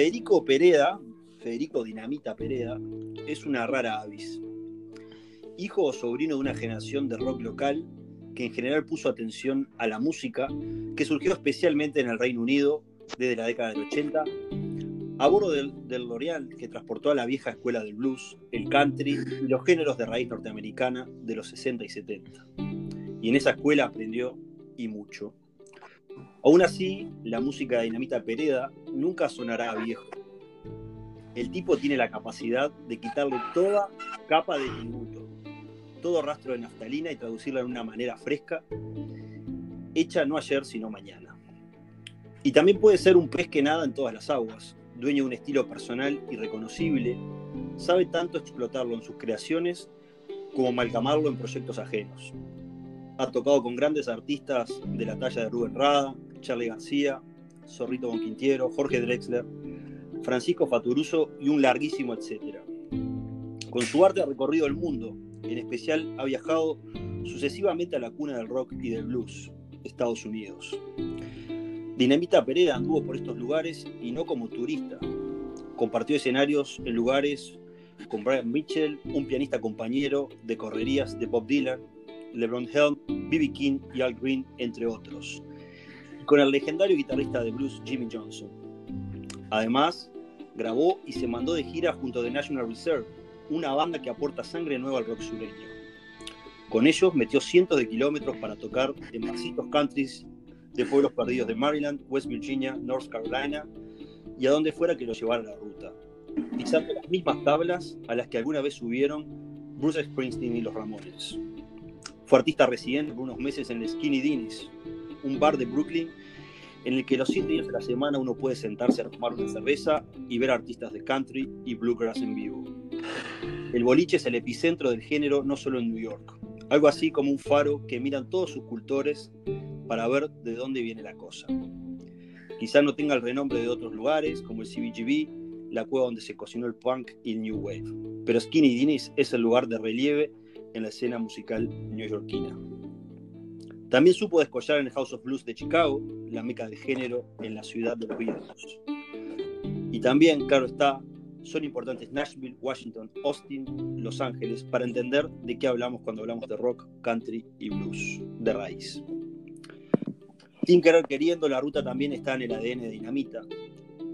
Federico Pereda, Federico Dinamita Pereda, es una rara avis. Hijo o sobrino de una generación de rock local que en general puso atención a la música, que surgió especialmente en el Reino Unido desde la década del 80, a bordo del, del L'Oreal que transportó a la vieja escuela del blues, el country y los géneros de raíz norteamericana de los 60 y 70. Y en esa escuela aprendió y mucho. Aún así, la música de Dinamita Pereda nunca sonará viejo. El tipo tiene la capacidad de quitarle toda capa de tributo, todo rastro de naftalina y traducirla de una manera fresca, hecha no ayer sino mañana. Y también puede ser un pez que nada en todas las aguas, dueño de un estilo personal y reconocible, sabe tanto explotarlo en sus creaciones como amalgamarlo en proyectos ajenos. Ha tocado con grandes artistas de la talla de Rubén Rada, Charlie García, Zorrito Bonquintiero, Jorge Drexler, Francisco Faturuso y un larguísimo etcétera. Con su arte ha recorrido el mundo, en especial ha viajado sucesivamente a la cuna del rock y del blues, Estados Unidos. Dinamita Pereda anduvo por estos lugares y no como turista. Compartió escenarios en lugares con Brian Mitchell, un pianista compañero de correrías de Bob Dylan, LeBron Helm, B.B. King y Al Green, entre otros. Y con el legendario guitarrista de blues Jimmy Johnson. Además, grabó y se mandó de gira junto a The National Reserve, una banda que aporta sangre nueva al rock sureño. Con ellos metió cientos de kilómetros para tocar en barcitos countries de pueblos perdidos de Maryland, West Virginia, North Carolina y a donde fuera que lo llevara la ruta, pisando las mismas tablas a las que alguna vez subieron Bruce Springsteen y los Ramones. Fue artista residente por unos meses en el Skinny Dinis, un bar de Brooklyn en el que los siete días de la semana uno puede sentarse a tomar una cerveza y ver artistas de country y bluegrass en vivo. El boliche es el epicentro del género no solo en New York, algo así como un faro que miran todos sus cultores para ver de dónde viene la cosa. Quizá no tenga el renombre de otros lugares como el CBGB, la cueva donde se cocinó el punk y el new wave, pero Skinny Dinis es el lugar de relieve en la escena musical neoyorquina. También supo descollar en el House of Blues de Chicago, la meca del género en la ciudad de los Beatles. Y también, claro está, son importantes Nashville, Washington, Austin, Los Ángeles para entender de qué hablamos cuando hablamos de rock, country y blues, de raíz. Sin querer queriendo, la ruta también está en el ADN de Dinamita.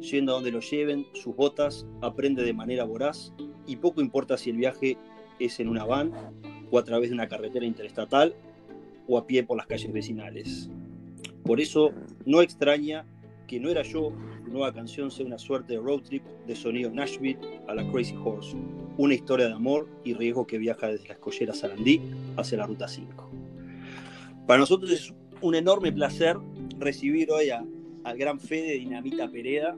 Yendo a donde lo lleven, sus botas, aprende de manera voraz y poco importa si el viaje es en una van o a través de una carretera interestatal o a pie por las calles vecinales. Por eso no extraña que No Era Yo, su nueva canción, sea una suerte de road trip de sonido Nashville a la Crazy Horse, una historia de amor y riesgo que viaja desde la escollera Sarandí hacia la Ruta 5. Para nosotros es un enorme placer recibir hoy al gran Fede Dinamita Pereda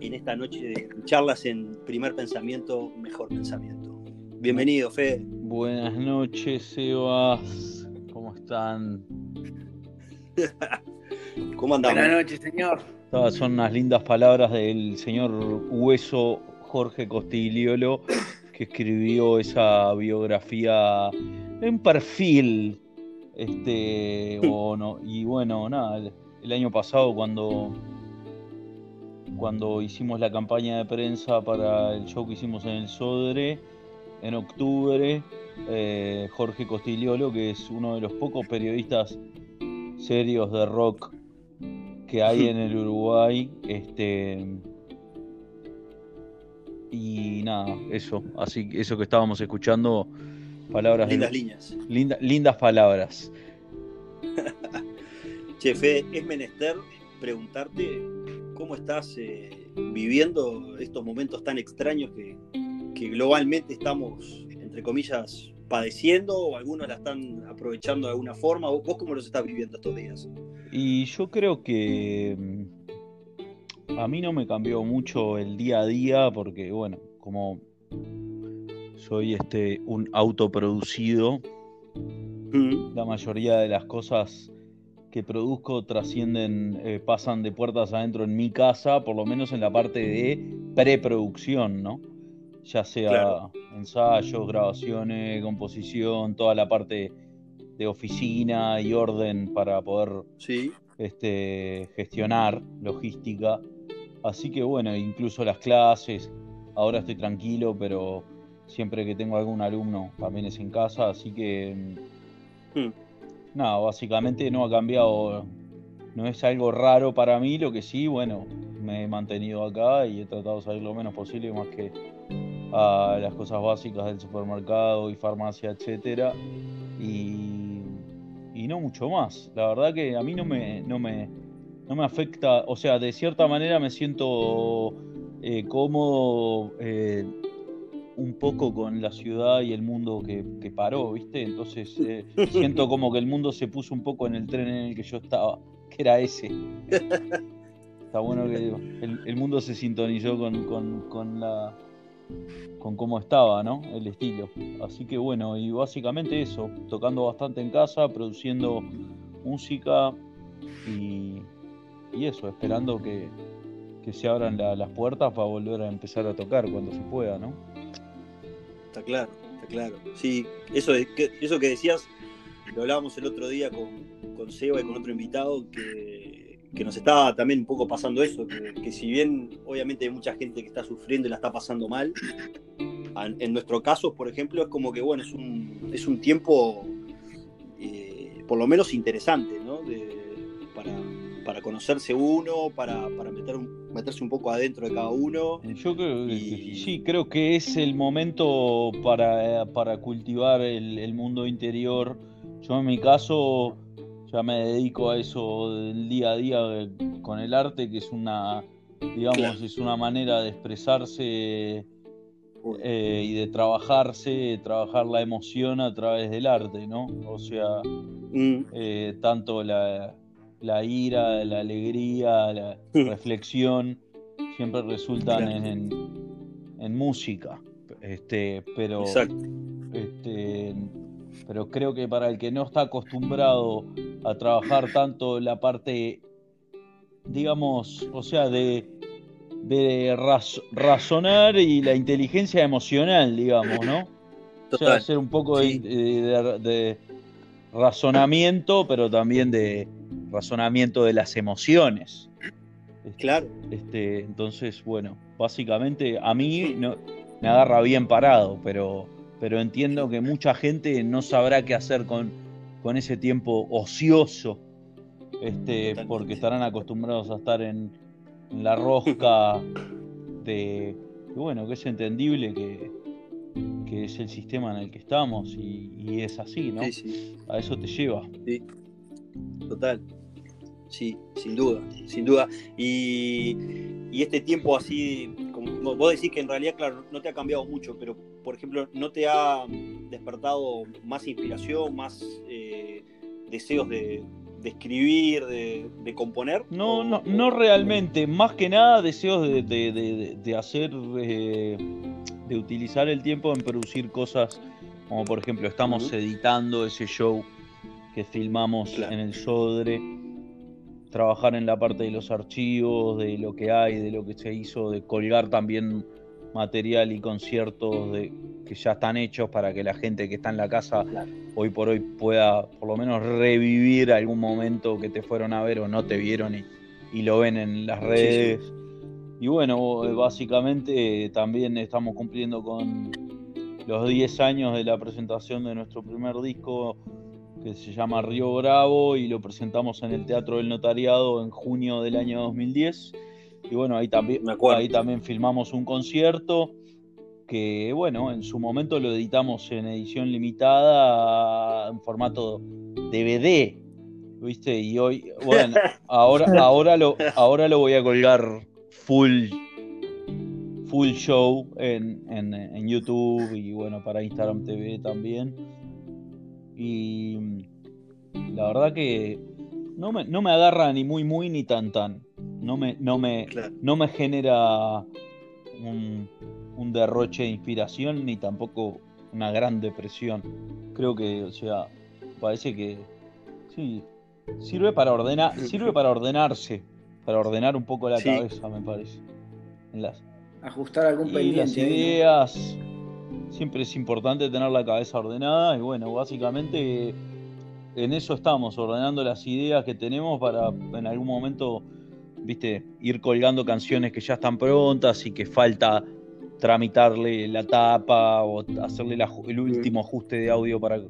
en esta noche de charlas en Primer Pensamiento, Mejor Pensamiento. Bienvenido, Fede. Buenas noches, Sebas. ¿Cómo están? ¿Cómo andamos? Buenas noches, señor. Todas son unas lindas palabras del señor Hueso Jorge Costigliolo, que escribió esa biografía en perfil. Este, o no, y bueno, nada, el, el año pasado cuando, cuando hicimos la campaña de prensa para el show que hicimos en el Sodre, en octubre, eh, Jorge Costigliolo, que es uno de los pocos periodistas serios de rock que hay en el Uruguay, este y nada, eso, así eso que estábamos escuchando, palabras Lindas de- líneas. linda- lindas palabras. Che, Fede, es menester preguntarte cómo estás eh, viviendo estos momentos tan extraños que, que globalmente estamos, entre comillas, padeciendo o algunos la están aprovechando de alguna forma. ¿Vos, cómo los estás viviendo estos días? Y yo creo que mm, a mí no me cambió mucho el día a día porque, bueno, como soy este un autoproducido, Mm, la mayoría de las cosas que produzco trascienden, eh, pasan de puertas adentro en mi casa, por lo menos en la parte de preproducción, ¿no? Ya sea Claro. ensayos, grabaciones, composición, toda la parte de oficina y orden para poder Sí, este, gestionar logística Así que bueno, incluso las clases, ahora estoy tranquilo, pero siempre que tengo algún alumno también es en casa, así que hmm. nada, básicamente no ha cambiado, no es algo raro para mí, lo que sí, bueno, me he mantenido acá y he tratado de salir lo menos posible, más que a las cosas básicas del supermercado y farmacia, etcétera, y, y no mucho más. La verdad que a mí no me, no me, no me afecta, o sea, de cierta manera me siento eh, cómodo eh, un poco con la ciudad y el mundo que, paró, ¿viste? Entonces eh, siento como que el mundo se puso un poco en el tren en el que yo estaba, que era ese. Está bueno que el, mundo se sintonizó con, la con cómo estaba, ¿no? El estilo. Así que bueno, y básicamente eso, tocando bastante en casa, produciendo música y, y eso, esperando que, se abran las puertas para volver a empezar a tocar cuando se pueda, ¿no? Está claro, está claro. Sí, eso, que, eso que decías, lo hablábamos el otro día con, con Seba y con otro invitado, que, nos estaba también un poco pasando eso, que, si bien obviamente hay mucha gente que está sufriendo y la está pasando mal, en nuestro caso, por ejemplo, es como que, bueno, es un, es un tiempo eh, por lo menos interesante, ¿no? para, para conocerse uno, para, para meter meterse un poco adentro de cada uno. Yo creo que sí, creo que es el momento para, para cultivar el, mundo interior. Yo en mi caso ya me dedico a eso del día a día con el arte, que es una, digamos, es una manera de expresarse eh, y de trabajarse, de trabajar la emoción a través del arte, ¿no? O sea, mm. eh, tanto la, la ira, la alegría, la reflexión, siempre resultan en, música. Este, pero, este, pero creo que para el que no está acostumbrado a trabajar tanto la parte, digamos, o sea, de, de razonar y la inteligencia emocional, digamos, ¿no? O sea, hacer un poco de razonamiento, pero también de, razonamiento de las emociones. Claro. Este, entonces, bueno, básicamente a mí no, me agarra bien parado, pero, pero entiendo que mucha gente no sabrá qué hacer con, con ese tiempo ocioso, este, porque estarán acostumbrados a estar en, la rosca de, bueno, que es entendible que, que es el sistema en el que estamos y, es así, ¿no? A eso te lleva. Sí, total. Sí, sin duda, sin duda. Y, este tiempo así, como vos decís que en realidad, claro, no te ha cambiado mucho, pero por ejemplo, ¿no te ha despertado más inspiración, más eh, deseos de, escribir, de, componer? No, no, no realmente. Más que nada deseos de, hacer, eh, de utilizar el tiempo en producir cosas, como por ejemplo, estamos editando ese show que filmamos en el Sodre trabajar en la parte de los archivos, de lo que hay, de lo que se hizo, de colgar también material y conciertos de, que ya están hechos para que la gente que está en la casa hoy por hoy pueda por lo menos revivir algún momento que te fueron a ver o no te vieron y, lo ven en las redes. Y bueno, básicamente también estamos cumpliendo con los 10 años de la presentación de nuestro primer disco que se llama Río Bravo y lo presentamos en el Teatro del Notariado en junio del año 2010. Y bueno, ahí también, ahí también filmamos un concierto que, bueno, en su momento lo editamos en edición limitada en formato DVD, ¿viste? Y hoy, bueno, ahora, ahora, lo, ahora lo voy a colgar full full show en, en, en YouTube y bueno, para Instagram TV también. Y la verdad que no me, no me agarra ni muy muy ni tan tan. No me, no me, no me genera un, derroche de inspiración ni tampoco una gran depresión. Creo que, o sea, parece que sí, sirve para ordenar, sirve para ordenarse, para ordenar un poco la cabeza, me parece. las, Ajustar algún y Las ideas, siempre es importante tener la cabeza ordenada y bueno, básicamente en eso estamos, ordenando las ideas que tenemos para en algún momento viste, ir colgando canciones que ya están prontas y que falta tramitarle la tapa o hacerle el último ajuste de audio para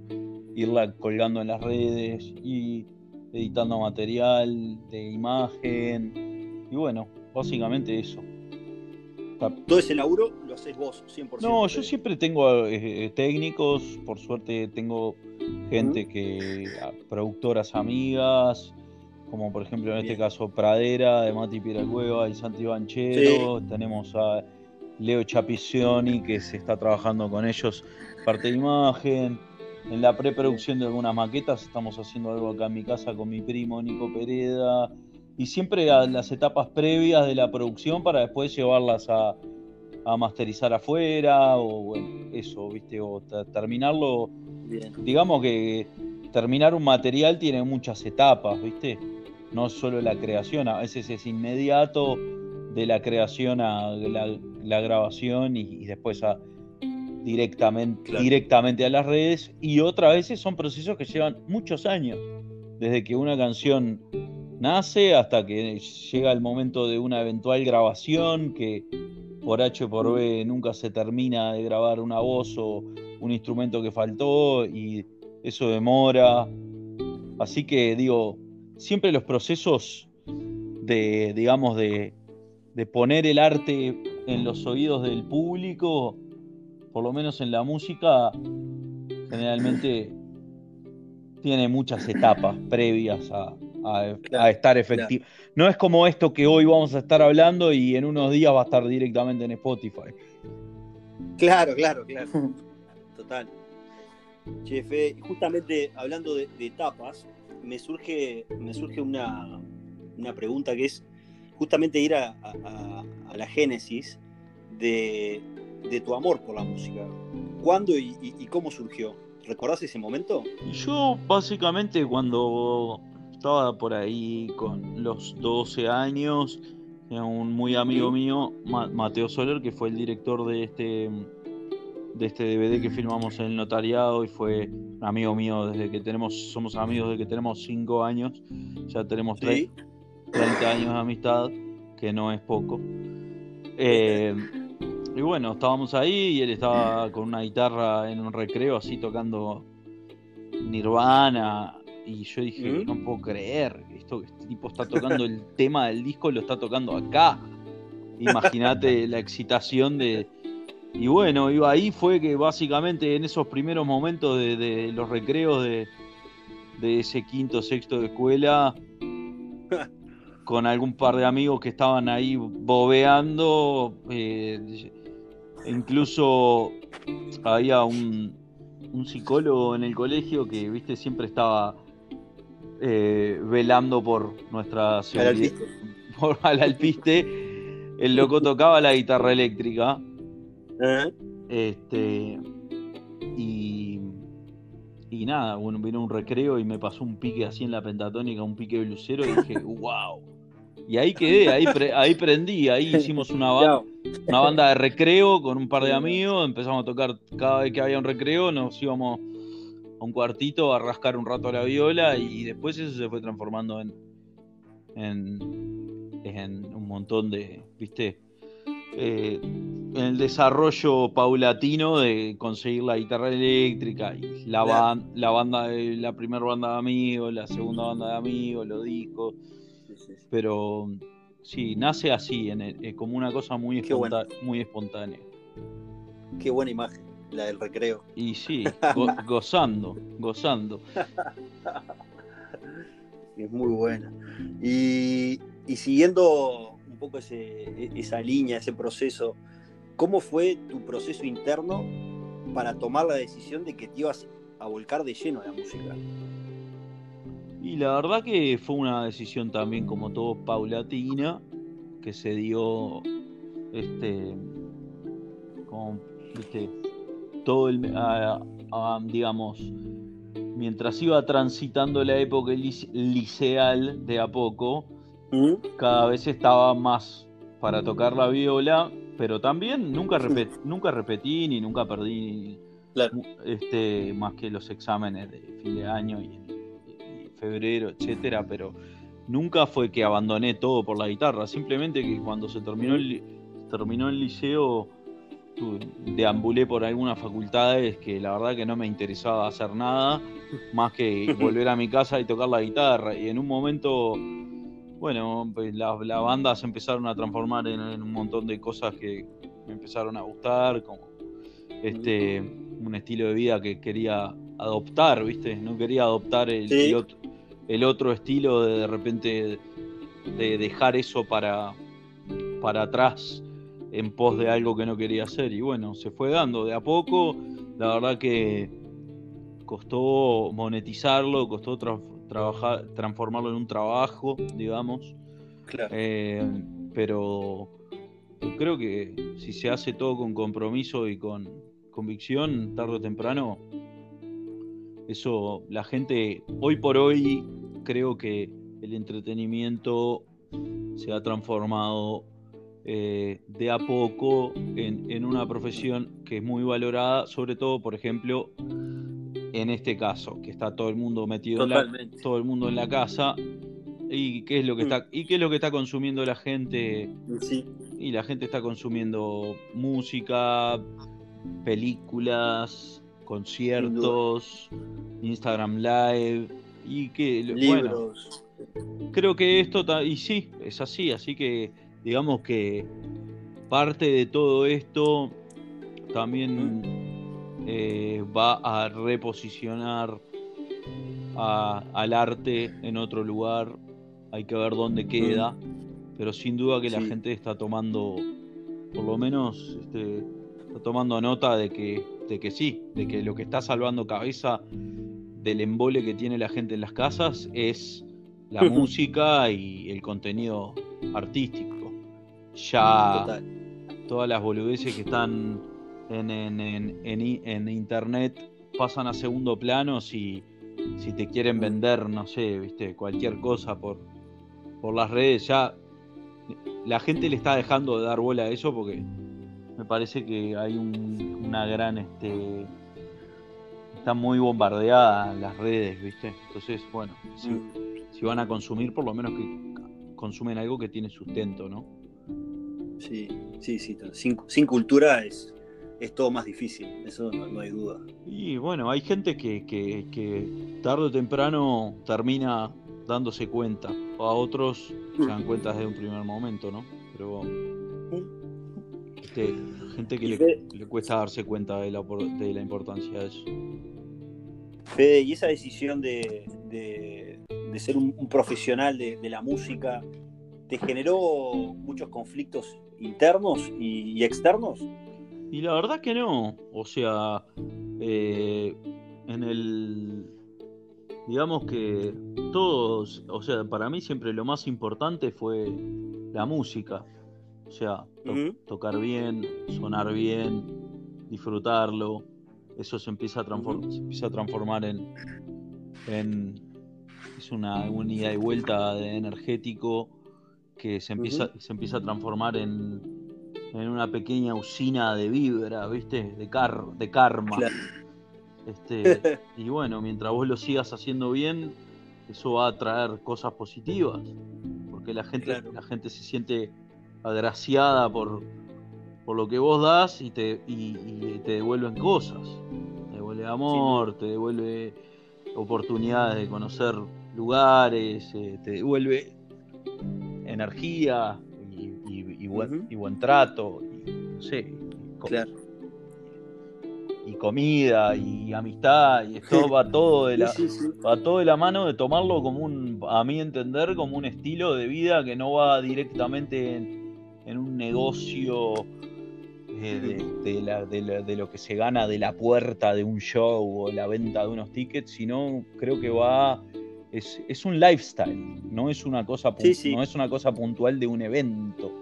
irla colgando en las redes y editando material de imagen. Y bueno, básicamente eso. Todo ese laburo lo haces vos, 100%. No, yo siempre tengo eh, eh, técnicos, por suerte tengo gente que, productoras amigas, como por ejemplo en este caso Pradera, de Mati Cueva y Santi Banchero, tenemos a Leo Chapicioni que se está trabajando con ellos, parte de imagen, en la preproducción de algunas maquetas estamos haciendo algo acá en mi casa con mi primo Nico Pereda y siempre a las etapas previas de la producción para después llevarlas a, masterizar afuera o bueno, eso, ¿viste? O terminarlo. Digamos que terminar un material tiene muchas etapas, ¿viste? No solo la creación, a veces es inmediato de la creación a la, grabación y, después a, directamente, directamente a las redes y otras veces son procesos que llevan muchos años, desde que una canción nace hasta que llega el momento de una eventual grabación que por H o por B nunca se termina de grabar una voz o un instrumento que faltó y eso demora. Así que digo, siempre los procesos de, digamos, de, de poner el arte en los oídos del público, por lo menos en la música, generalmente tiene muchas etapas previas a, a, estar efectivo. No es como esto que hoy vamos a estar hablando y en unos días va a estar directamente en Spotify. Claro, claro, claro. Total. Chefe, justamente hablando de, etapas, me surge, me surge una, pregunta que es justamente ir a, la génesis de, tu amor por la música. ¿Cuándo y, y, cómo surgió? ¿Recordás ese momento? Yo básicamente cuando estaba por ahí con los 12 años, un muy amigo mío, Mateo Soler, que fue el director de este de este DVD que filmamos en el notariado y fue amigo mío desde que tenemos, somos amigos desde que tenemos 5 años, ya tenemos 30 años de amistad, que no es poco. Eh, y bueno, estábamos ahí y él estaba con una guitarra en un recreo así tocando Nirvana, y yo dije, ¿Mm? no puedo creer, esto, este tipo está tocando el tema del disco, lo está tocando acá. Imagínate la excitación de... Y bueno, iba ahí fue que básicamente en esos primeros momentos de, los recreos de, ese quinto, sexto de escuela, con algún par de amigos que estaban ahí bobeando, eh, incluso había un, un psicólogo en el colegio que, viste, siempre estaba eh, velando por nuestra seguridad. Por al alpiste. El loco tocaba la guitarra eléctrica. Este. Y. Y nada, bueno, vino un recreo y me pasó un pique así en la pentatónica, un pique blusero y dije, wow. Y ahí quedé, ahí, ahí prendí, ahí hicimos una banda, una banda de recreo con un par de amigos, empezamos a tocar cada vez que había un recreo, nos íbamos a un cuartito a rascar un rato la viola y después eso se fue transformando en, en, un montón de, viste, eh, en el desarrollo paulatino de conseguir la guitarra eléctrica y la, la banda de la primera banda de amigos, la segunda banda de amigos, los discos. Pero sí, nace así, en como una cosa muy, muy espontánea. Qué buena imagen la del recreo. Y sí, gozando, gozando. Es muy buena. Y, siguiendo un poco esa línea, ese proceso, ¿cómo fue tu proceso interno para tomar la decisión de que te ibas a volcar de lleno a la música? Y la verdad que fue una decisión también como todo paulatina, que se dio este como viste todo el, digamos, mientras iba transitando la época liceal de a poco, ¿Mm? cada vez estaba más para tocar la viola, pero también nunca, nunca repetí ni nunca perdí este, más que los exámenes de fin de año y, febrero, etcétera, pero nunca fue que abandoné todo por la guitarra, simplemente que cuando se terminó el, terminó el liceo deambulé por algunas facultades que la verdad que no me interesaba hacer nada más que volver a mi casa y tocar la guitarra. Y en un momento, bueno, pues las la bandas se empezaron a transformar en, un montón de cosas que me empezaron a gustar, como este un estilo de vida que quería adoptar, ¿viste? No quería adoptar el, el, otro, estilo de de repente de dejar eso para, para atrás en pos de algo que no quería hacer. Y bueno, se fue dando de a poco. La verdad que costó monetizarlo, costó trabajar, transformarlo en un trabajo, digamos. Eh, pero creo que si se hace todo con compromiso y con convicción, tarde o temprano, eso la gente, hoy por hoy, creo que el entretenimiento se ha transformado eh, de a poco en, una profesión que es muy valorada, sobre todo, por ejemplo, en este caso, que está todo el mundo metido en la, todo el mundo en la casa y qué es lo que mm. está y qué es lo que está consumiendo la gente y la gente está consumiendo música películas conciertos Instagram live y que bueno creo que esto y sí es así así que digamos que parte de todo esto también eh, va a reposicionar al arte en otro lugar. Hay que ver dónde queda, pero sin duda que la gente está tomando, por lo menos, este, está tomando nota de que, de que sí, de que lo que está salvando cabeza del embole que tiene la gente en las casas es la música y el contenido artístico. Ya todas las boludeces que están en, en, internet pasan a segundo plano si, si te quieren vender, no sé, viste, cualquier cosa por, por las redes, ya la gente le está dejando de dar bola a eso porque me parece que hay una gran este está muy bombardeada las redes, ¿viste? Entonces, bueno, si, si, van a consumir, por lo menos que consumen algo que tiene sustento, ¿no? Sí, sí, sí. Sin, cultura es, es todo más difícil, eso no, hay duda. Y bueno, hay gente que, que, tarde o temprano termina dándose cuenta. A otros se dan cuenta desde un primer momento, ¿no? Pero este, gente que le, cuesta darse cuenta de la, de la importancia de eso. Fede, y esa decisión de, de, ser un, profesional de, de, la música, ¿te generó muchos conflictos internos y, externos? Y la verdad que no. O sea, eh, en el. Digamos que todos. O sea, para mí siempre lo más importante fue la música. O sea, tocar bien, sonar bien, disfrutarlo. Eso se empieza a, se empieza a transformar en, en. Es una, una ida y vuelta de energético que se empieza, se empieza a transformar en, en, una pequeña usina de vibra, ¿viste? De, car, de karma. Este, y bueno, mientras vos lo sigas haciendo bien, eso va a traer cosas positivas, porque la gente, la gente se siente agraciada por, por lo que vos das y te, y, te devuelven cosas. Te devuelve amor, te devuelve oportunidades de conocer lugares, eh, te devuelve energía y, buen, trato, y, no sé, y comida y amistad, y esto va todo de la, va todo de la mano de tomarlo como un, a mí entender, como un estilo de vida que no va directamente en, un negocio eh, de, de, lo que se gana de la puerta de un show o la venta de unos tickets, sino creo que va es, un lifestyle, no es, una cosa no es una cosa puntual de un evento.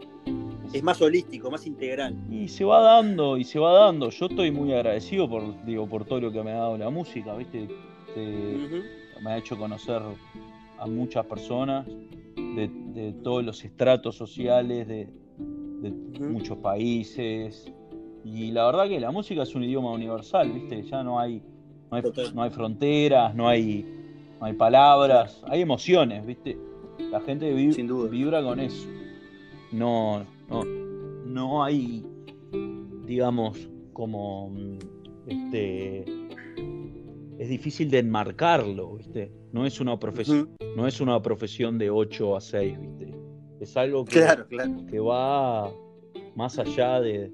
Es más holístico, más integral. Y se va dando, y se va dando. Yo estoy muy agradecido por, digo, por todo lo que me ha dado la música, ¿viste? Me ha hecho conocer a muchas personas de, todos los estratos sociales, de, muchos países. Y la verdad que la música es un idioma universal, ¿viste? Ya no hay, no hay, no hay fronteras, no hay hay palabras, hay emociones, ¿viste? La gente vibra con eso. No, no, no hay, digamos, como este es difícil de enmarcarlo, ¿viste? No es una profesión, no es una profesión de 8 a 6, ¿viste? Es algo que, que va más allá de,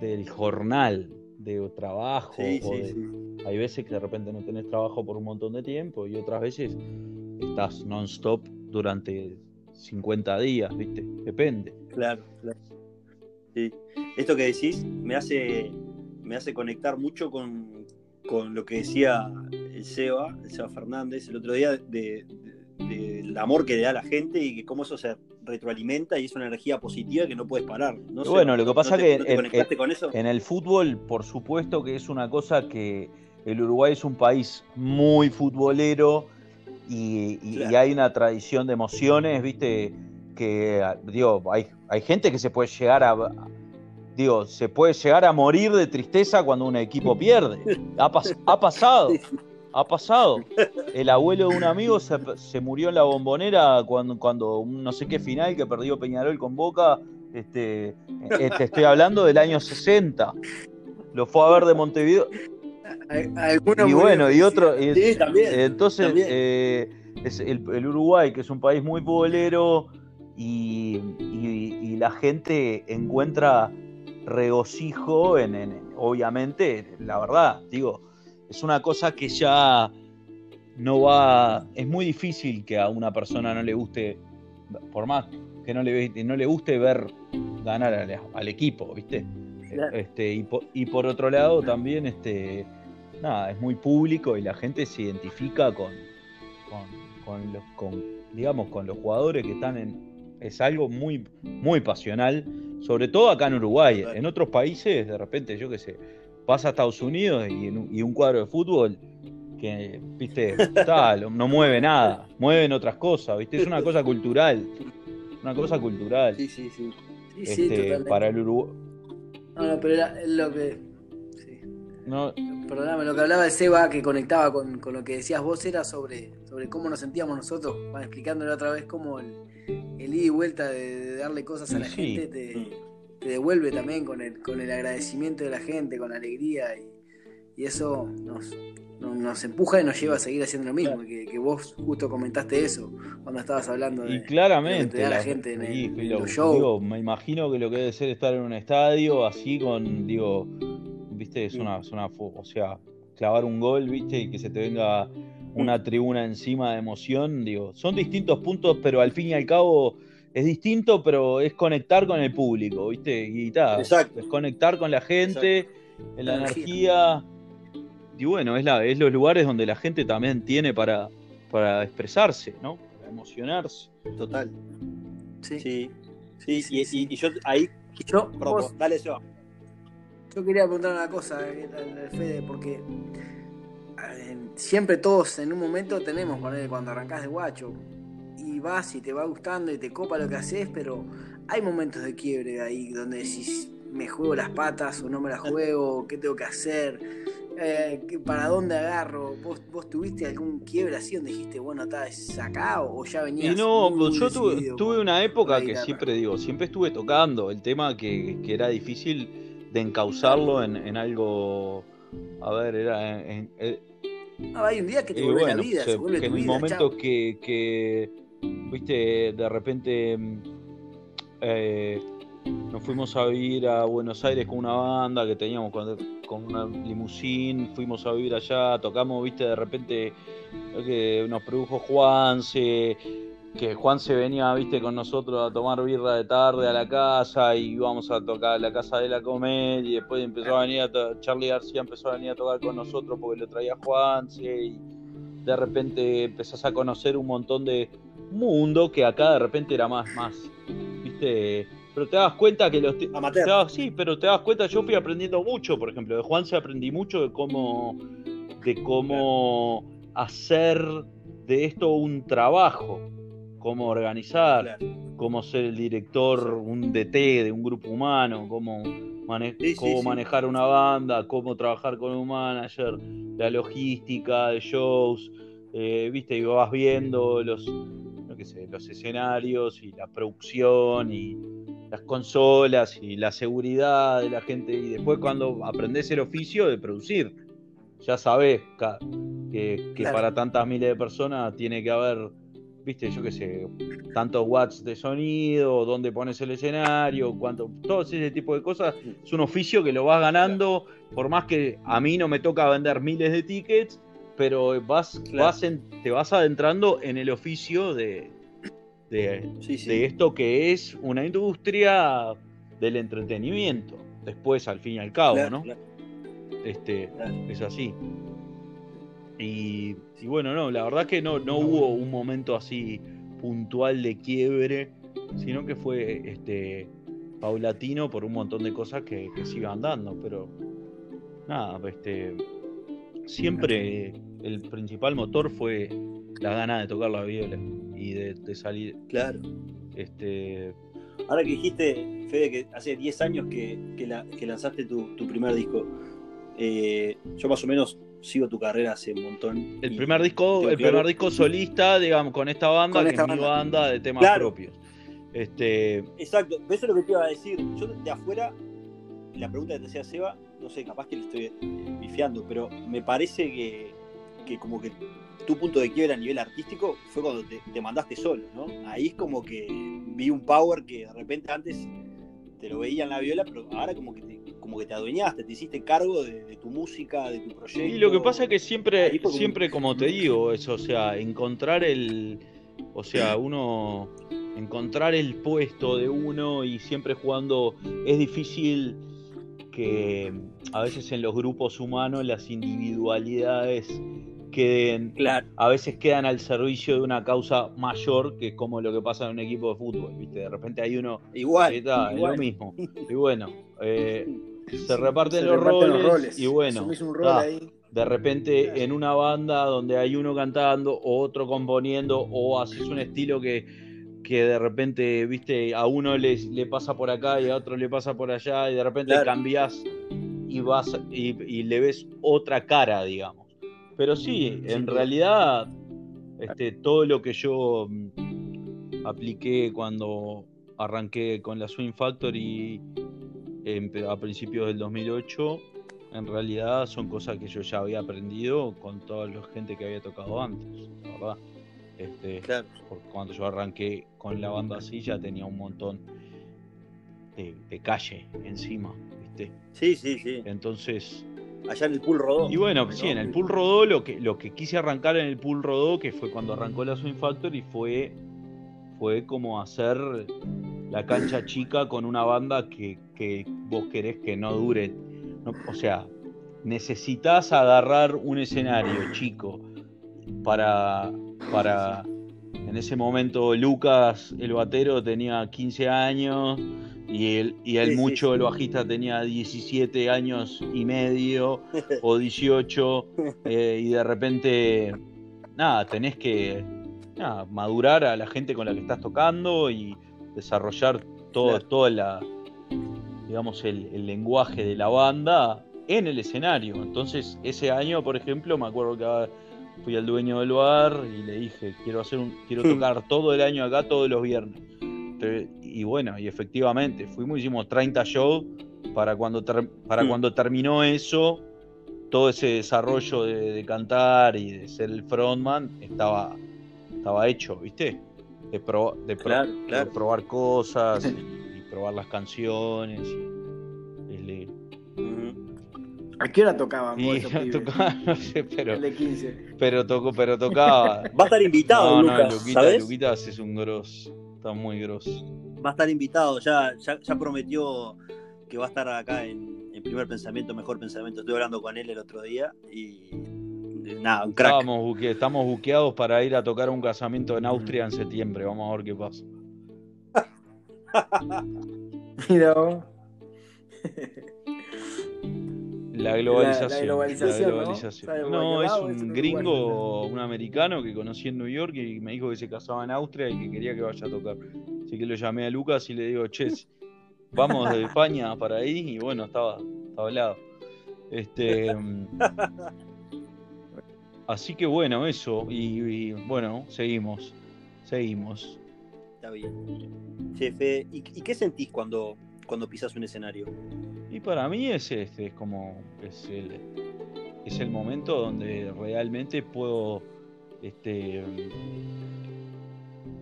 del jornal de trabajo. Hay veces que de repente no tenés trabajo por un montón de tiempo y otras veces estás non-stop durante 50 días, ¿viste? Depende. Claro, claro. Sí. Esto que decís me hace, me hace conectar mucho con, con lo que decía el Seba, el Seba Fernández, el otro día del amor que le da a la gente y que cómo eso se retroalimenta y es una energía positiva que no puedes parar. bueno, lo que pasa es que en, el fútbol, por supuesto que es una cosa que el Uruguay es un país muy futbolero y, hay una tradición de emociones, viste, que digo, hay, hay gente que se puede llegar a, digo, se puede llegar a morir de tristeza cuando un equipo pierde. Ha, pasado, ha pasado. El abuelo de un amigo se, murió en la bombonera cuando, cuando no sé qué final que perdió Peñarol con Boca. Este, este estoy hablando del año 60. Lo fue a ver de Montevideo. Y bueno, y otro. entonces, eh, es el, Uruguay, que es un país muy futbolero, y, y la gente encuentra regocijo en, obviamente, la verdad, digo, es una cosa que ya no va, es muy difícil que a una persona no le guste, por más que no le, no le guste ver ganar al, equipo, ¿viste? Este, y, por, otro lado también, este, nada, es muy público y la gente se identifica con, con, los, con, digamos, con los jugadores que están en, es algo muy, muy pasional, sobre todo acá en Uruguay. En otros países, de repente, yo qué sé, pasa a Estados Unidos y, un cuadro de fútbol que, viste, tal, no mueve nada, mueven otras cosas, viste, es una cosa cultural, una cosa cultural. Sí, sí, sí. Este, para el Uruguay. No, no, pero era lo que. No. Perdóname, lo que hablaba de Seba, que conectaba con, lo que decías vos, era sobre, sobre cómo nos sentíamos nosotros, explicándole otra vez cómo el, el ida y vuelta de, darle cosas a la gente te, devuelve también con el, con el agradecimiento de la gente, con la alegría y, eso nos, nos, empuja y nos lleva a seguir haciendo lo mismo. Que, vos justo comentaste eso cuando estabas hablando de, y claramente, la, gente en, el, me imagino que lo que debe ser estar en un estadio así con, digo, viste, es una, es una, o sea, clavar un gol, viste, y que se te venga una tribuna encima de emoción, digo, son distintos puntos, pero al fin y al cabo es distinto, pero es conectar con el público, ¿viste? Y tal, es conectar con la gente, en la, energía. Y bueno, es, la, es los lugares donde la gente también tiene para, para expresarse, ¿no? Para emocionarse. Total. Sí. Sí, sí, y, yo ahí. Yo, dale yo. Yo quería preguntar una cosa, eh, Fede, porque siempre todos en un momento tenemos, cuando arrancás de guacho, y vas y te va gustando y te copa lo que haces, pero hay momentos de quiebre ahí donde decís, me juego las patas o no me las juego, qué tengo que hacer, eh, para dónde agarro. ¿Vos, ¿Vos, tuviste algún quiebre así donde dijiste, bueno, está, es acá o, ya venías? Y no, pues yo tuve, una época que siempre digo, siempre estuve tocando, el tema que, era difícil de encauzarlo en, algo, a ver, era en, Ah, hay un día que te vuelve la vida, se, vuelve que tu en momentos que, que, viste, de repente eh, nos fuimos a vivir a Buenos Aires con una banda que teníamos con, una limusín, fuimos a vivir allá, tocamos, viste, de repente que nos produjo Juanse, que Juan se venía, viste, con nosotros a tomar birra de tarde a la casa y íbamos a tocar la casa de la comedia y después empezó a venir a Charlie García empezó a venir a tocar con nosotros porque lo traía Juan y de repente empezás a conocer un montón de mundo que acá de repente era más, más, viste, pero te das cuenta que los sí, pero te das cuenta, yo fui aprendiendo mucho, por ejemplo, de Juan se aprendí mucho de cómo, de cómo hacer de esto un trabajo cómo organizar, cómo ser el director, un DT de un grupo humano, cómo, cómo manejar una banda, cómo trabajar con un manager, la logística de shows, eh, viste, y vas viendo los qué sé, los escenarios y la producción y las consolas y la seguridad de la gente. Y después cuando aprendes el oficio de producir, ya sabes que, para tantas miles de personas tiene que haber, viste, yo qué sé, tantos watts de sonido, dónde pones el escenario, cuánto, todo ese tipo de cosas. Es un oficio que lo vas ganando, por más que a mí no me toca vender miles de tickets pero vas, te vas adentrando en el oficio de, de, esto que es una industria del entretenimiento, después al fin y al cabo, ¿no? Este, es así. Y, bueno, no, la verdad que no, no hubo un momento así puntual de quiebre, sino que fue este paulatino por un montón de cosas que, que se iban dando, pero nada, este siempre el principal motor fue la gana de tocar la viola y de, salir. Claro. Este... Ahora que dijiste, Fede, que hace 10 años que, lanzaste tu, primer disco, eh, yo más o menos sigo tu carrera hace un montón. El primer disco, el primer disco solista, digamos, con esta banda, que es mi banda de temas propios. Este... Exacto, eso es lo que te iba a decir. Yo de afuera, la pregunta que te hacía Seba, no sé, capaz que le estoy pifiando, pero me parece que, que como que tu punto de quiebra a nivel artístico fue cuando te, mandaste solo, ¿no? Ahí es como que vi un power que de repente antes te lo veía en la viola, pero ahora como que te, como que te adueñaste, te hiciste cargo de, tu música, de tu proyecto. Y lo que pasa es que siempre, siempre como te digo, eso, o sea, encontrar el, o sea, uno, encontrar el puesto de uno y siempre jugando, es difícil que a veces en los grupos humanos las individualidades queden, a veces quedan al servicio de una causa mayor que como lo que pasa en un equipo de fútbol, ¿viste? De repente hay uno igual, es lo mismo. Y bueno, eh, se reparten, los, roles, y bueno, de repente en una banda donde hay uno cantando o otro componiendo o haces un estilo que que de repente, viste, a uno le, le pasa por acá y a otro le pasa por allá y de repente cambias y vas y, le ves otra cara, digamos. Pero sí, en realidad, este, todo lo que yo mm, apliqué cuando arranqué con la Swing Factory a principios del 2008, en realidad son cosas que yo ya había aprendido con toda la gente que había tocado antes, ¿verdad? Este, cuando yo arranqué con la banda así ya tenía un montón de, calle encima, ¿viste? Sí, sí, sí. Entonces. Allá en el pool rodó. Y bueno, sí, en el pool rodó lo que, lo que quise arrancar en el pool rodó, que fue cuando arrancó la Swing Factory, fue, fue como hacer la cancha chica con una banda que, vos querés que no dure. o sea, necesitas agarrar un escenario chico para para... En ese momento Lucas, el batero, tenía 15 años y el, y el mucho, el bajista, tenía 17 años y medio o 18 eh, y de repente, nada, tenés que madurar a la gente con la que estás tocando y desarrollar todo, toda la, digamos, el, el lenguaje de la banda en el escenario. Entonces, ese año, por ejemplo, me acuerdo que fui al dueño del bar y le dije, quiero hacer un, quiero tocar todo el año acá, todos los viernes. Y bueno, y efectivamente, fuimos, hicimos 30 shows para cuando, para hmm. cuando terminó eso, todo ese desarrollo de, cantar y de ser el frontman estaba, estaba hecho, ¿viste? De, de, probar cosas probar las canciones. ¿A qué hora tocaban? tocaba, no sé, pero. El de 15. Pero, tocó, pero tocaba. Va a estar invitado, no, Lucas. No, Luquita, ¿sabes? Luquitas es un grosso. Está muy grosso. Va a estar invitado, ya, ya, ya prometió que va a estar acá en, Primer Pensamiento, Mejor Pensamiento. Estuve hablando con él el otro día y. Nada, un crack. Estamos, estamos buqueados para ir a tocar un casamiento en Austria en septiembre. Vamos a ver qué pasa. Mira. La globalización. ¿no? es un gringo, un americano que conocí en New York y me dijo que se casaba en Austria y que quería que vaya a tocar. Así que lo llamé a Lucas y le digo, che, vamos de España para ahí y bueno, estaba, hablado. Este, así que bueno, eso. Y, bueno, seguimos. seguimos. Está bien. Jefe, ¿y, qué sentís cuando, cuando pisas un escenario? Y para mí es, este, es como es el, es el momento donde realmente puedo este,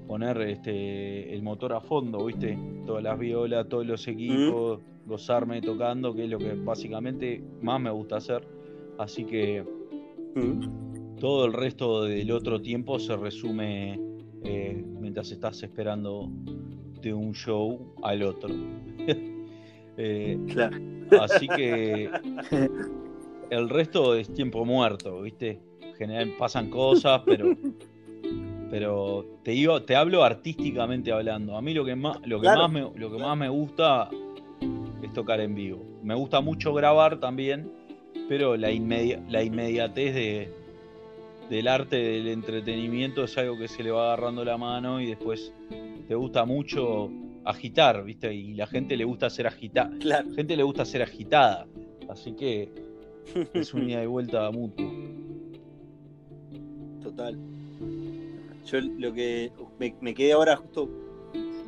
poner este, el motor a fondo, ¿viste? Todas las violas, todos los equipos, gozarme tocando, que es lo que básicamente más me gusta hacer. Así que todo el resto del otro tiempo se resume eh, mientras estás esperando de un show al otro. Eh, claro. Así que el resto es tiempo muerto, ¿viste? General, pasan cosas, pero pero te digo, te hablo artísticamente hablando. A mí lo que más, lo que más me, lo que más me gusta es tocar en vivo. Me gusta mucho grabar también, pero la, la inmediatez de, del arte, del entretenimiento es algo que se le va agarrando la mano y después te gusta mucho agitar, ¿viste? Y la gente le gusta ser agitada. La gente le gusta ser agitada. Así que es un ida y vuelta mutuo. Total. Yo lo que me, quedé ahora justo,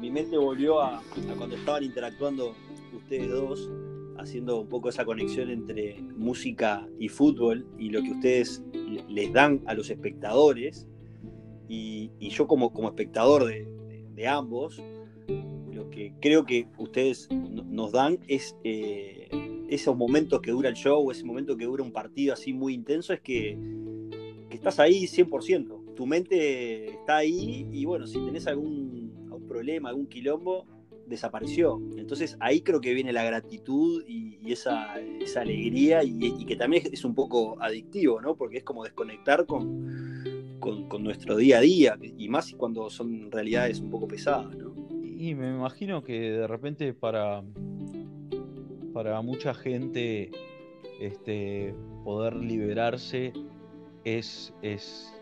mi mente volvió a, cuando estaban interactuando ustedes dos, haciendo un poco esa conexión entre música y fútbol y lo que ustedes les dan a los espectadores. Y, yo como, como espectador de, ambos, lo que creo que ustedes nos dan es eh, esos momentos que dura el show, ese momento que dura un partido así muy intenso, es que, que estás ahí 100% tu mente está ahí y bueno, si tenés algún, problema, algún quilombo, desapareció. Entonces ahí creo que viene la gratitud y, esa, alegría y, que también es un poco adictivo, ¿no? Porque es como desconectar con, con, nuestro día a día y más cuando son realidades un poco pesadas, ¿no? Y me imagino que de repente para, para mucha gente este, poder liberarse es, es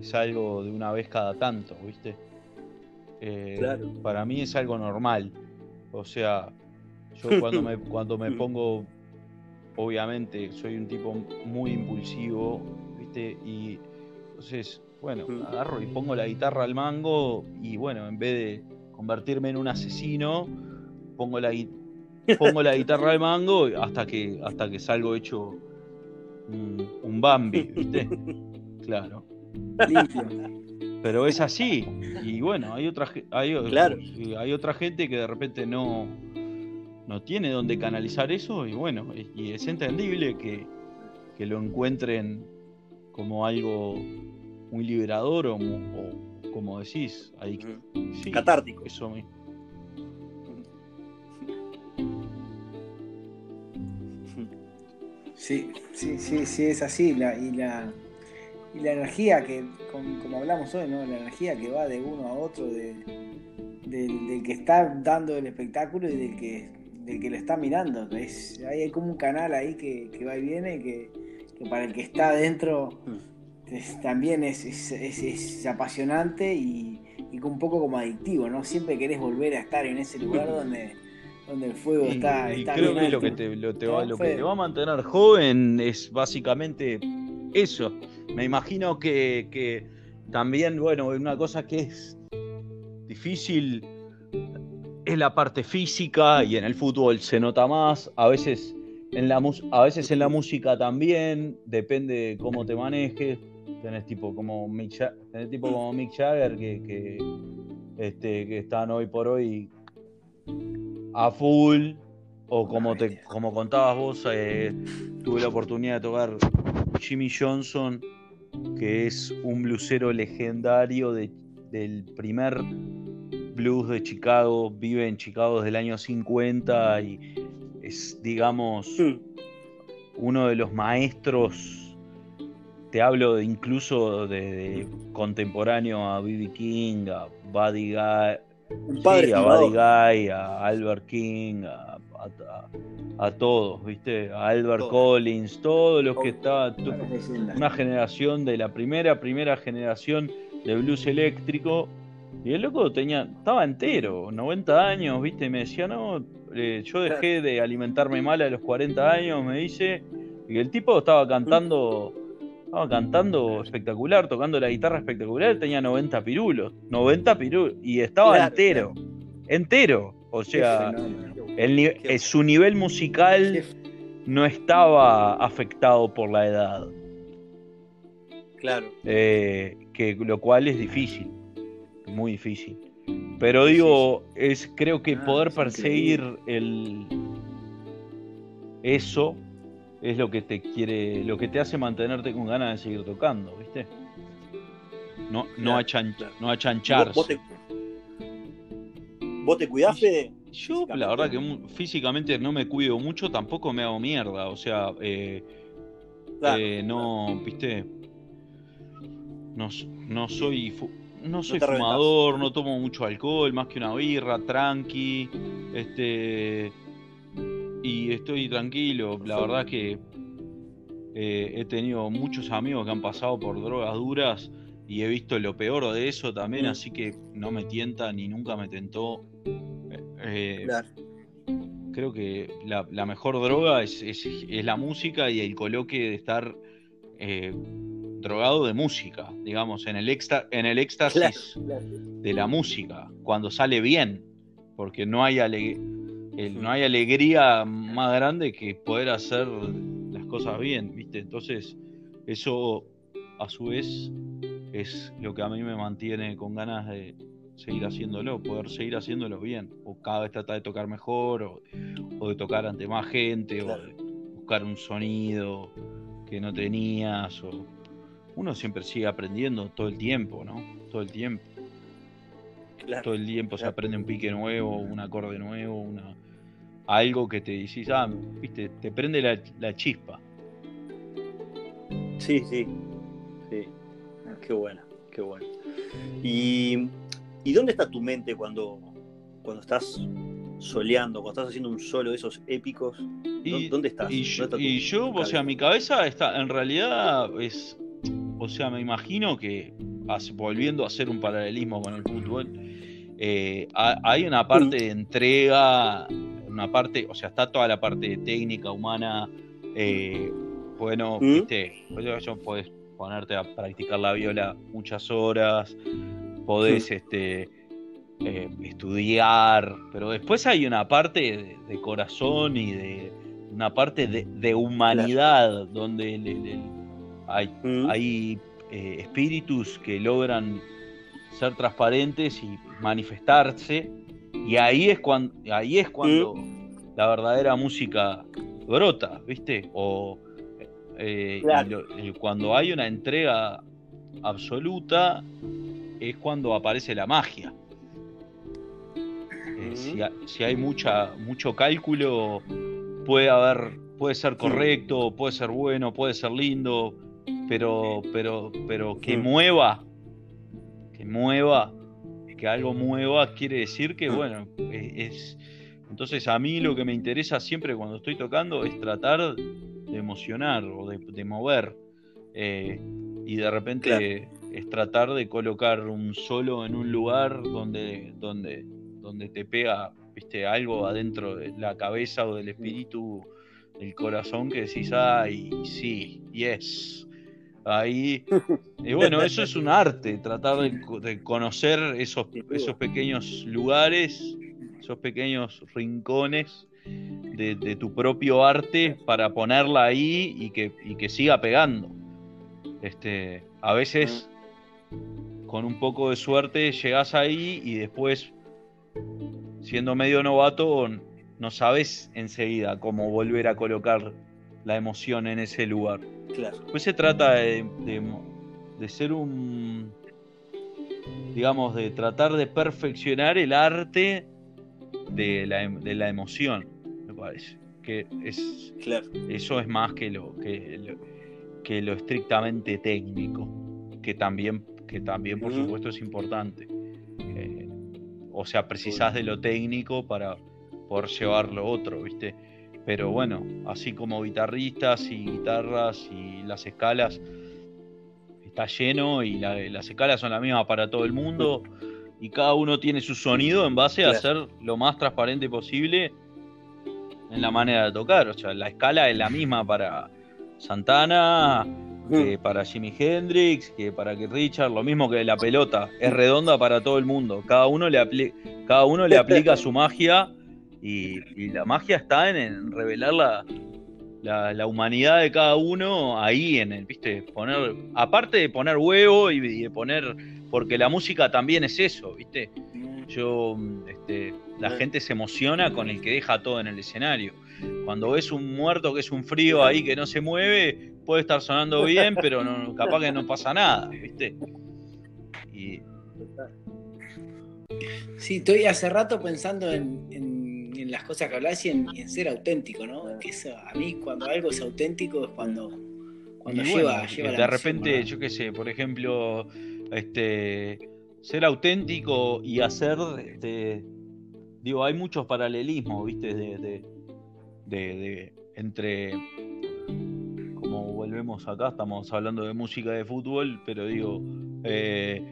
es algo de una vez cada tanto, ¿viste? Eh, para mí es algo normal. O sea, yo cuando me, cuando me pongo, obviamente, soy un tipo muy impulsivo, ¿viste? Y entonces, bueno, agarro y pongo la guitarra al mango y bueno, en vez de convertirme en un asesino, pongo la, pongo la guitarra al mango hasta que, hasta que salgo hecho un, un Bambi, ¿viste? Claro. Pero es así. Y bueno, hay otra, hay, hay otra gente que de repente no, no tiene donde canalizar eso y bueno, y es entendible que, lo encuentren como algo muy liberador o, como decís, ahí, catártico. Eso mismo. Sí, sí, sí, sí, es así. La, y la, y la energía que, como, hablamos hoy, ¿no? La energía que va de uno a otro, de, del, que está dando el espectáculo y del que, del que lo está mirando. Es, hay, como un canal ahí que, va y viene que, que para el que está adentro también es, es, apasionante y, y, un poco como adictivo, ¿no? Siempre querés volver a estar en ese lugar donde donde el fuego está, y creo que lo que te, lo, va, lo que te va a mantener joven es básicamente eso, me imagino que, también, bueno, una cosa que es difícil es la parte física y en el fútbol se nota más, a veces en la, a veces en la música también, depende cómo te manejes. Tenés tipo como Mick, tipo como Mick Jagger que, este, que están hoy por hoy a full, o como, te, como contabas vos, eh, tuve la oportunidad de tocar Jimmy Johnson que es un blusero legendario del primer blues de Chicago, vive en Chicago desde el año 50 y es, digamos, hmm. uno de los maestros, te hablo de, incluso de, contemporáneo a B.B. King, a Buddy Guy, a Buddy Guy, a Albert King, a a, todos, ¿viste? A Albert Collins, todos los que estaban, una generación de la primera, primera generación de blues eléctrico. Y el loco tenía, estaba entero, 90 años, ¿viste? me decía, no, eh, yo dejé de alimentarme mal a los 40 años, me dice. Y el tipo estaba cantando Estaba cantando espectacular, tocando la guitarra espectacular, tenía 90 pirulos. 90 pirulos. Y estaba entero. Entero. O sea, el, eh, su nivel musical no estaba afectado por la edad. Claro. Eh, que, lo cual es difícil. Muy difícil. Pero digo, es creo que ah, poder perseguir el eso es lo que te quiere, lo que te hace mantenerte con ganas de seguir tocando, ¿viste? No, no, no achancharse. ¿Vos, te, ¿Vos te cuidás, Fede? Yo, la verdad que físicamente no me cuido mucho, tampoco me hago mierda, o sea, eh, eh, no, viste, no, no soy, no soy fumador, no tomo mucho alcohol, más que una birra, tranqui, este, y estoy tranquilo. La verdad que eh, he tenido muchos amigos que han pasado por drogas duras y he visto lo peor de eso también, mm. así que no me tienta ni nunca me tentó. Eh, creo que la, mejor droga es, la música y el coloque de estar eh, drogado de música, digamos, en el, en el éxtasis de la música, cuando sale bien, porque no hay alegría no hay alegría más grande que poder hacer las cosas bien, ¿viste? Entonces, eso a su vez es lo que a mí me mantiene con ganas de seguir haciéndolo, poder seguir haciéndolo bien, o cada vez tratar de tocar mejor, o, de tocar ante más gente, o de buscar un sonido que no tenías, o uno siempre sigue aprendiendo todo el tiempo, ¿no? Todo el tiempo. Todo el tiempo se aprende un pique nuevo, un acorde nuevo, una, algo que te decís, ah, viste, te prende la, chispa. Sí, sí, sí. Qué bueno, qué bueno. ¿Y, dónde está tu mente cuando, cuando estás soleando, cuando estás haciendo un solo de esos épicos? ¿Dónde estás? Y, yo, o sea, mi cabeza está, en realidad es, o sea, me imagino que, volviendo a hacer un paralelismo con el fútbol, eh, hay una parte de entrega una parte, o sea, está toda la parte técnica, humana, eh, bueno, ¿Mm? viste, puedes ponerte a practicar la viola muchas horas, podés este, eh, estudiar, pero después hay una parte de, corazón y de una parte de, humanidad donde hay, ¿Mm? hay eh, espíritus que logran ser transparentes y manifestarse y ahí es cuando, ahí es cuando mm. la verdadera música brota, ¿viste? O eh, cuando hay una entrega absoluta es cuando aparece la magia. Eh, mm. si, hay mucha, mucho cálculo, puede haber, puede ser correcto, puede ser bueno, puede ser lindo, pero, pero, pero que mueva, que mueva, que algo mueva quiere decir que, bueno, es, Entonces a mí lo que me interesa siempre cuando estoy tocando es tratar de emocionar o de, mover. Eh, y de repente es tratar de colocar un solo en un lugar donde, donde, donde te pega viste, algo adentro de la cabeza o del espíritu, del corazón que decís, ay, sí, yes. Ahí. Y bueno, eso es un arte, tratar de, conocer esos, esos pequeños lugares, esos pequeños rincones de, tu propio arte para ponerla ahí y que, que siga pegando. Este, a veces, con un poco de suerte, llegas ahí y después, siendo medio novato, no sabes enseguida cómo volver a colocar la emoción en ese lugar. Pues se trata de, ser un, digamos, de tratar de perfeccionar el arte de la, de la emoción, me parece. Que es, eso es más que lo, que lo, que lo estrictamente técnico, que también, que también por supuesto es importante. Eh, o sea, precisás de lo técnico para poder llevar lo otro, ¿viste? Pero bueno, así como guitarristas y guitarras y las escalas, está lleno y las escalas son las mismas para todo el mundo y cada uno tiene su sonido en base a ser lo más transparente posible en la manera de tocar. O sea, la escala es la misma para Santana, que mm. para Jimi Hendrix, que para que Richard, lo mismo que la pelota, es redonda para todo el mundo. Cada uno le, cada uno le aplica su magia y, la magia está en, revelar la, la, humanidad de cada uno ahí en el, viste, poner, aparte de poner huevo y, de poner, porque la música también es eso, viste. Yo, este, la gente se emociona con el que deja todo en el escenario. Cuando ves un muerto que es un frío ahí que no se mueve, puede estar sonando bien, pero no, capaz que no pasa nada, ¿viste? Y... Sí, estoy hace rato pensando en, las cosas que hablas y en, ser auténtico, ¿no? Que eso, a mí cuando algo es auténtico es cuando, cuando lleva, lleva De repente, yo qué sé, por ejemplo, este ser auténtico y hacer, este, digo, hay muchos paralelismos, ¿viste? de, de, entre, como volvemos acá, estamos hablando de música de fútbol, pero digo, eh,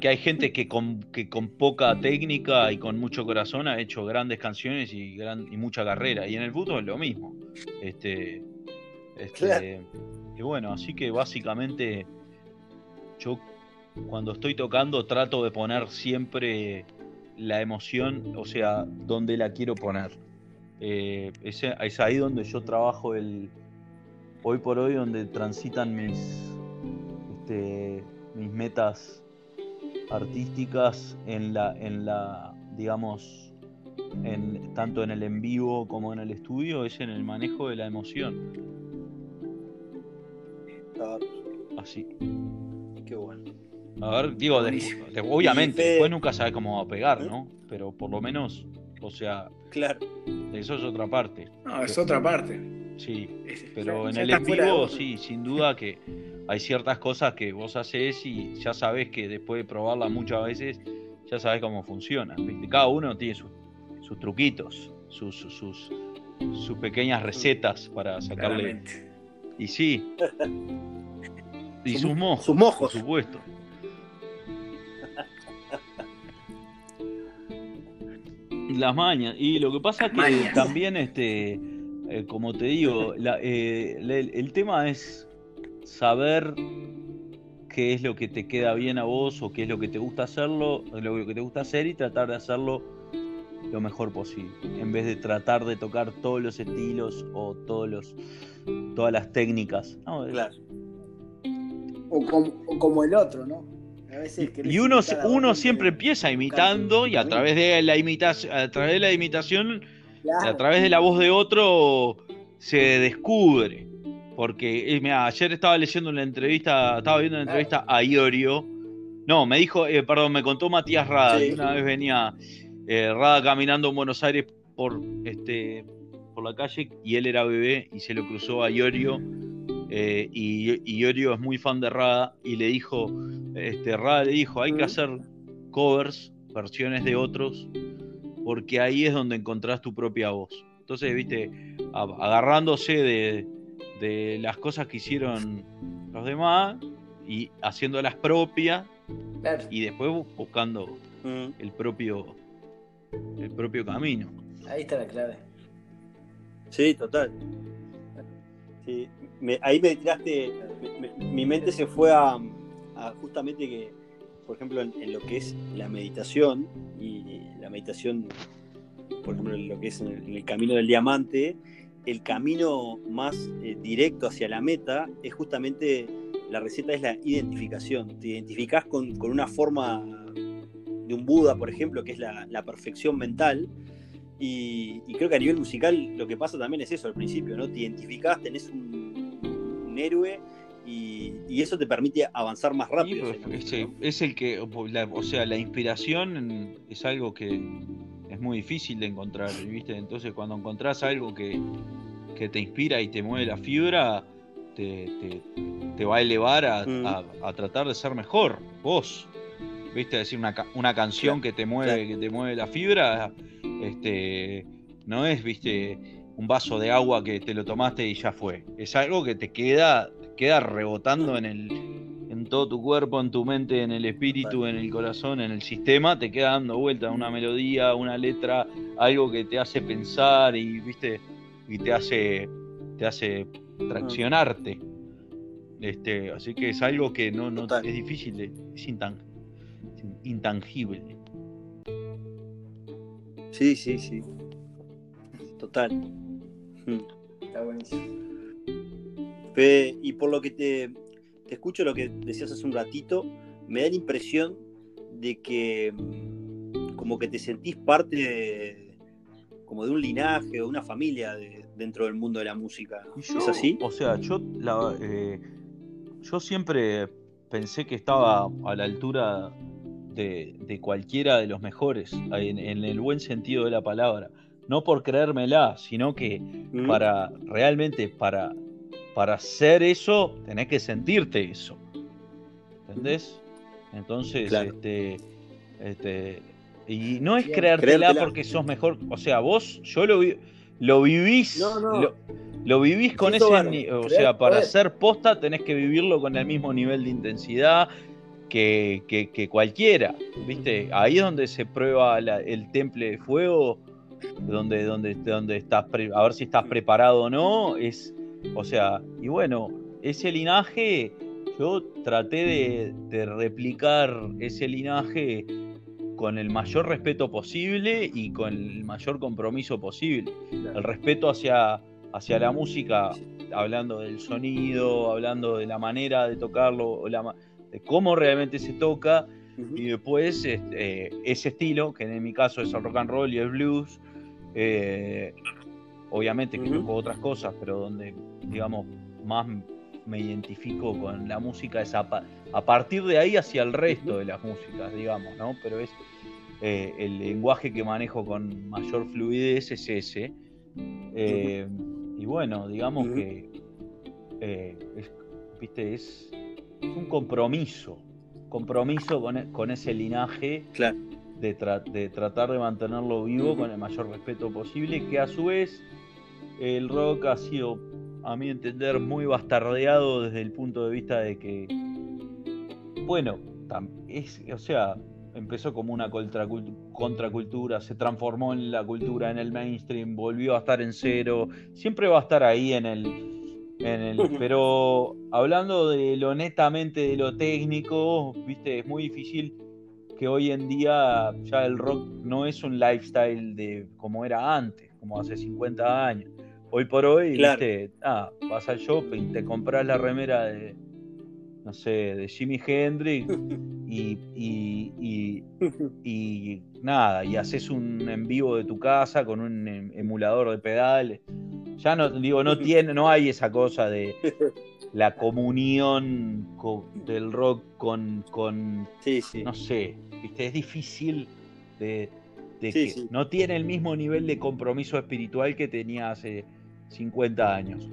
que hay gente que con, que con poca técnica y con mucho corazón ha hecho grandes canciones y, gran, y mucha carrera, y en el fútbol es lo mismo. Este, este Y bueno, así que básicamente yo cuando estoy tocando trato de poner siempre la emoción, o sea, donde la quiero poner. Eh, es, ahí donde yo trabajo el hoy por hoy donde transitan mis este, mis metas artísticas en la en la digamos en, tanto en el en vivo como en el estudio es en el manejo de la emoción así qué bueno a ver digo obviamente después nunca sabe cómo va a pegar ¿Eh? no pero por lo menos o sea, claro. Eso es otra parte. No, es otra parte. Sí, pero en el en vivo sí, sin duda que hay ciertas cosas que vos haces y ya sabes que después de probarlas muchas veces, ya sabes cómo funciona. Cada uno tiene sus, truquitos, sus, sus, sus, pequeñas recetas para sacarle. Y sí. y sus mojos. Sus mojos. Por supuesto. Las mañas. Y lo que pasa es que también, este, eh, como te digo, eh, el, tema es saber qué es lo que te queda bien a vos o qué es lo que te gusta hacerlo, lo que te gusta hacer y tratar de hacerlo lo mejor posible. En vez de tratar de tocar todos los estilos o todos los, todas las técnicas. claro. O como el otro, ¿no? y uno, uno siempre empieza imitando y a través de la imitación, a través de la imitación, a través de la voz de otro se descubre. Porque eh, ayer estaba leyendo una entrevista, estaba viendo una entrevista a Iorio. No, me dijo, eh, perdón, me contó Matías Rada, una vez venía eh, Rada caminando en Buenos Aires por este por la calle y él era bebé y se lo cruzó a Iorio eh, y, Iorio es muy fan de Rada y le dijo, este, Rada le dijo, hay que hacer covers, versiones de otros, porque ahí es donde encontrás tu propia voz. Entonces, viste, agarrándose de, de las cosas que hicieron los demás y haciéndolas propias y después buscando el propio el propio camino. Ahí está la clave. Sí, total. Sí, ahí me tiraste, mi mente se fue a, justamente que, por ejemplo, en, lo que es la meditación y meditación, por ejemplo, lo que es en el, camino del diamante, el camino más eh, directo hacia la meta es justamente, la receta es la identificación. Te identificás con, una forma de un Buda, por ejemplo, que es la, perfección mental. Y, y, creo que a nivel musical lo que pasa también es eso al principio, ¿no? Te identificás, tenés un, héroe y, eso te permite avanzar más rápido. es, el que, o sea, la inspiración es algo que es muy difícil de encontrar, ¿viste? Entonces cuando encontrás algo que, te inspira y te mueve la fibra, te, va a elevar mm. a, tratar de ser mejor, vos. ¿Viste? Decir una, una canción que te mueve, que te mueve la fibra, este, no es, viste, un vaso de agua que te lo tomaste y ya fue. Es algo que te queda, queda rebotando en el en todo tu cuerpo, en tu mente, en el espíritu, en el corazón, en el sistema, te queda dando vuelta una melodía, una letra, algo que te hace pensar y viste y te hace te hace traccionarte. Este, así que es algo que no, no es difícil, es intangible. Sí, sí, sí. Total. Está buenísimo. Y por lo que te, te escucho lo que decías hace un ratito, me da la impresión de que mm, como que te sentís parte de, como de un linaje o una familia dentro del mundo de la música. ¿Es así? O sea, yo, eh, yo siempre pensé que estaba a la altura de, cualquiera de los mejores, en, el buen sentido de la palabra. No por creérmela, sino que mm. para realmente para, para hacer eso, tenés que sentirte eso. ¿Entendés? Entonces, este, este, y no es creértela, porque sos mejor, o sea, vos, yo lo, lo vivís, Lo, vivís con ese, o sea, para hacer posta tenés que vivirlo con el mismo nivel de intensidad que, que, cualquiera, ¿viste? Ahí es donde se prueba el temple de fuego, donde, donde, donde estás, a ver si estás preparado o no, es, o sea, y bueno, ese linaje yo traté de, replicar ese linaje con el mayor respeto posible y con el mayor compromiso posible. El respeto hacia, hacia la música, hablando del sonido, hablando de la manera de tocarlo, de cómo realmente se toca, y después este, ese estilo, que en mi caso es el rock and roll y el blues, eh, obviamente que uh otras cosas, pero donde, digamos, más me identifico con la música es a, partir de ahí hacia el resto de las músicas, digamos, ¿no? Pero es eh, el lenguaje que manejo con mayor fluidez es ese. Eh, y bueno, digamos que eh, es, ¿viste? Es, un compromiso, compromiso con, ese linaje de, de, tratar de mantenerlo vivo con el mayor respeto posible, que a su vez el rock ha sido a mi entender, muy bastardeado desde el punto de vista de que, bueno, es, o sea, empezó como una contracultura, se transformó en la cultura, en el mainstream, volvió a estar en cero, siempre va a estar ahí en el, en el pero hablando de lo netamente de lo técnico, viste, es muy difícil que hoy en día ya el rock no es un lifestyle de como era antes, como hace 50 años. Hoy por hoy, viste, ah, vas al shopping, te compras la remera de, no sé, de Jimi Hendrix y, y, y, nada, y haces un en vivo de tu casa con un em, emulador de pedales. Ya no, digo, no tiene, no hay esa cosa de la comunión del rock con, con no sé, viste, es difícil de, que no tiene el mismo nivel de compromiso espiritual que tenía hace 50 años.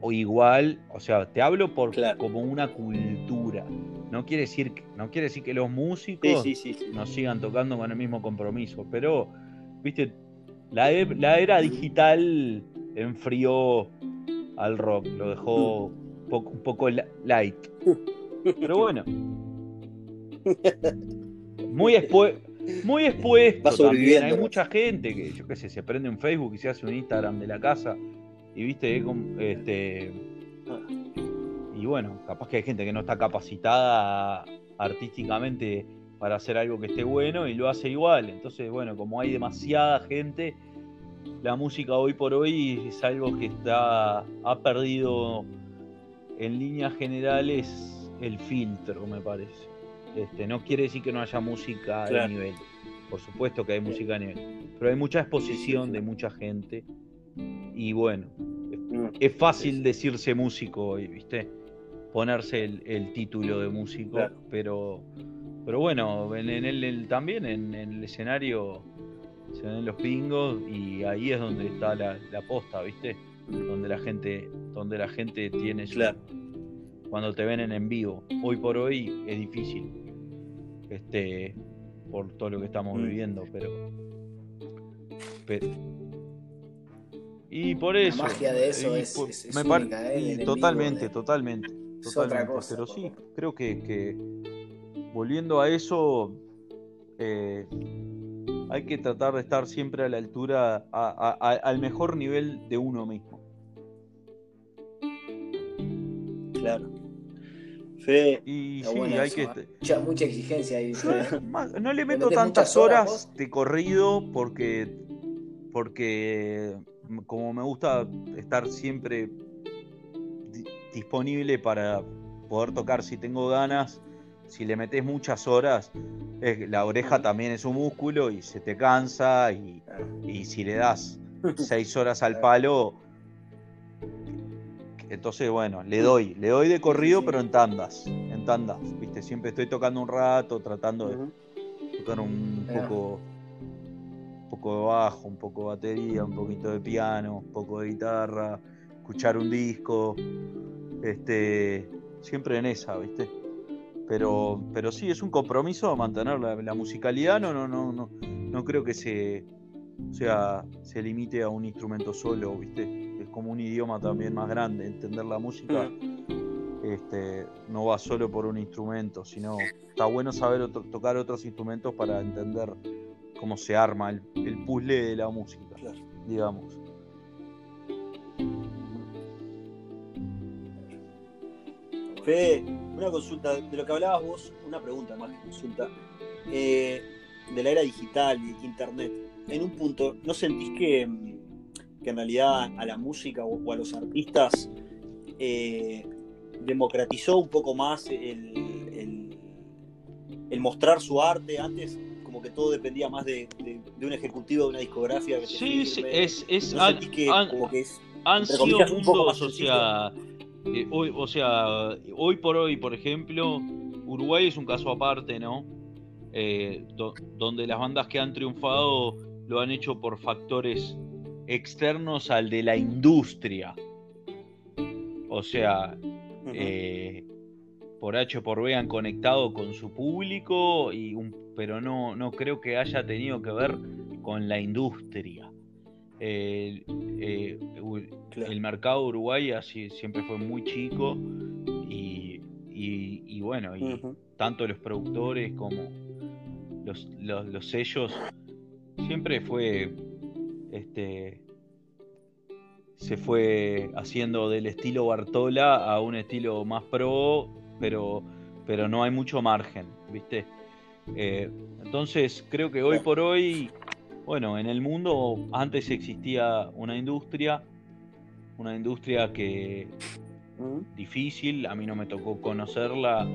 O igual, o sea, te hablo por como una cultura. No quiere decir, no quiere decir que los músicos no sigan tocando con el mismo compromiso, pero, viste, la, e, la era digital enfrió al rock, lo dejó un poco light. Pero bueno. Muy después muy expuesto también. Hay mucha gente que, yo qué sé, se prende un Facebook y se hace un Instagram de la casa y viste, este. Y bueno, capaz que hay gente que no está capacitada artísticamente para hacer algo que esté bueno y lo hace igual. Entonces, bueno, como hay demasiada gente, la música hoy por hoy es algo que está ha perdido en líneas generales el filtro, me parece. Este, no quiere decir que no haya música de nivel. Por supuesto que hay música de nivel. Pero hay mucha exposición de mucha gente y bueno, es, fácil decirse músico hoy, ¿viste? Ponerse el, título de músico, pero, pero bueno, en, el, también en, el escenario se ven los pingos y ahí es donde está la, posta, ¿viste? Donde la gente, donde la gente tiene su, cuando te ven en vivo. Hoy por hoy es difícil, este, por todo lo que estamos mm. viviendo, pero, pero y por eso. La magia de eso es, ¿eh? totalmente, totalmente, totalmente. Pero sí, creo que, volviendo a eso, eh, hay que tratar de estar siempre a la altura, al mejor nivel de uno mismo. Claro. Fe. Y sí, hay que. Mucha, mucha, exigencia ahí. No, le meto tantas horas, de corrido porque. Porque. Como me gusta estar siempre disponible para poder tocar si tengo ganas. Si le metes muchas horas, la oreja también es un músculo y se te cansa. Y, y si le das seis horas al palo, entonces, bueno, le doy, le doy de corrido, pero en tandas, en tandas, ¿viste? Siempre estoy tocando un rato, tratando de tocar un poco, poco de bajo, un poco de batería, un poquito de piano, un poco de guitarra, escuchar un disco, este, siempre en esa, ¿viste? Pero, pero sí, es un compromiso mantener la, musicalidad, no, no, no, no, no creo que se, sea, se limite a un instrumento solo, ¿viste? como un idioma también más grande, entender la música mm. este, no va solo por un instrumento, sino está bueno saber tocar otros instrumentos para entender cómo se arma el, puzzle de la música, digamos. Fede, una consulta, de lo que hablabas vos, una pregunta más que consulta, eh, de la era digital y internet. En un punto, ¿no sentís que que en realidad a la música o, a los artistas eh, democratizó un poco más el, el, mostrar su arte. Antes como que todo dependía más de, un ejecutivo de una discografía. sí, sí, es, es, que, han sido mundos, o sea, eh, hoy, o sea, hoy por hoy, por ejemplo, Uruguay es un caso aparte, ¿no? Eh, donde las bandas que han triunfado lo han hecho por factores externos al de la industria. O sea, eh, por H o por B han conectado con su público, y pero no, no creo que haya tenido que ver con la industria. Eh, el mercado uruguay así, siempre fue muy chico y, bueno, y tanto los productores como los, los sellos siempre fue este, se fue haciendo del estilo Bartola a un estilo más pro, pero, pero no hay mucho margen, ¿viste? Eh, entonces creo que hoy por hoy, bueno, en el mundo antes existía una industria, una industria que difícil, a mí no me tocó conocerla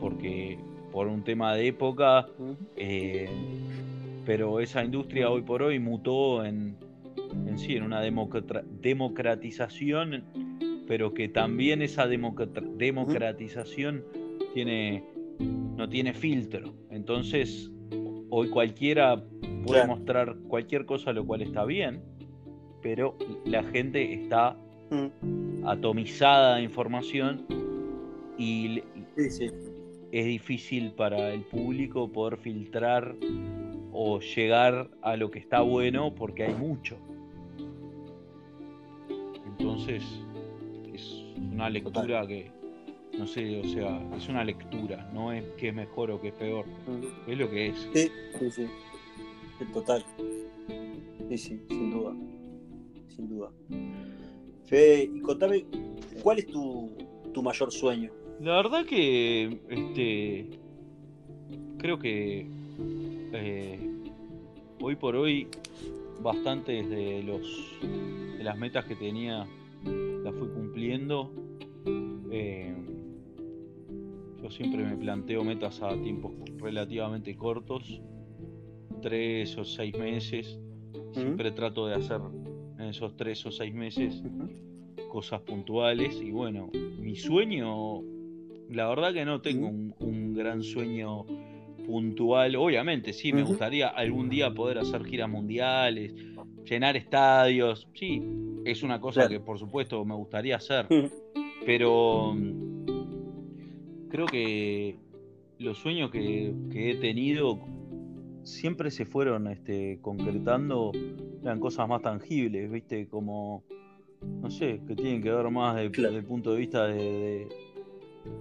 porque por un tema de época, eh, pero esa industria hoy por hoy mutó en, en sí, en una democratización, pero que también esa democratización tiene, no tiene filtro. Entonces, hoy cualquiera puede mostrar cualquier cosa, lo cual está bien, pero la gente está mm. atomizada de información y es difícil para el público poder filtrar o llegar a lo que está bueno porque hay mucho. Entonces, es una lectura que, no sé, o sea, es una lectura, no es que es mejor o que es peor, es lo que es. Sí, sí, sí, total. Sí, sí, sin duda, sin duda. Fede, y contame, ¿cuál es tu, tu mayor sueño? La verdad que, este, creo que eh, hoy por hoy bastantes de los de las metas que tenía las fui cumpliendo. Eh, yo siempre me planteo metas a tiempos relativamente cortos, tres o seis meses. Siempre trato de hacer en esos tres o seis meses cosas puntuales. Y bueno, mi sueño, la verdad que no tengo un gran sueño puntual. Obviamente, sí, me gustaría algún día poder hacer giras mundiales, llenar estadios. Sí, es una cosa que por supuesto me gustaría hacer. Pero mm, creo que los sueños que, he tenido siempre se fueron este, concretando, eran cosas más tangibles, ¿viste? Como, no sé, que tienen que ver más desde el punto de vista de,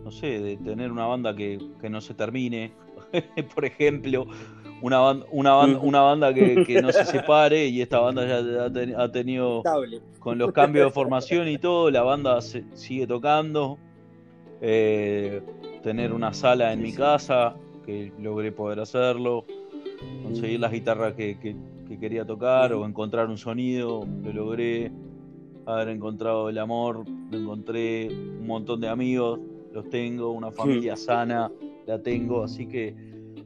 no sé, de tener una banda que, que no se termine, por ejemplo, una, banda, una, banda, una banda que, no se separe y esta banda ya ha, tenido, con los cambios de formación y todo, la banda se, sigue tocando. eh, tener una sala en mi casa, que logré poder hacerlo, conseguir las guitarras que, quería tocar o encontrar un sonido, lo logré, haber encontrado el amor, lo encontré, un montón de amigos, los tengo, una familia sana, la tengo, así que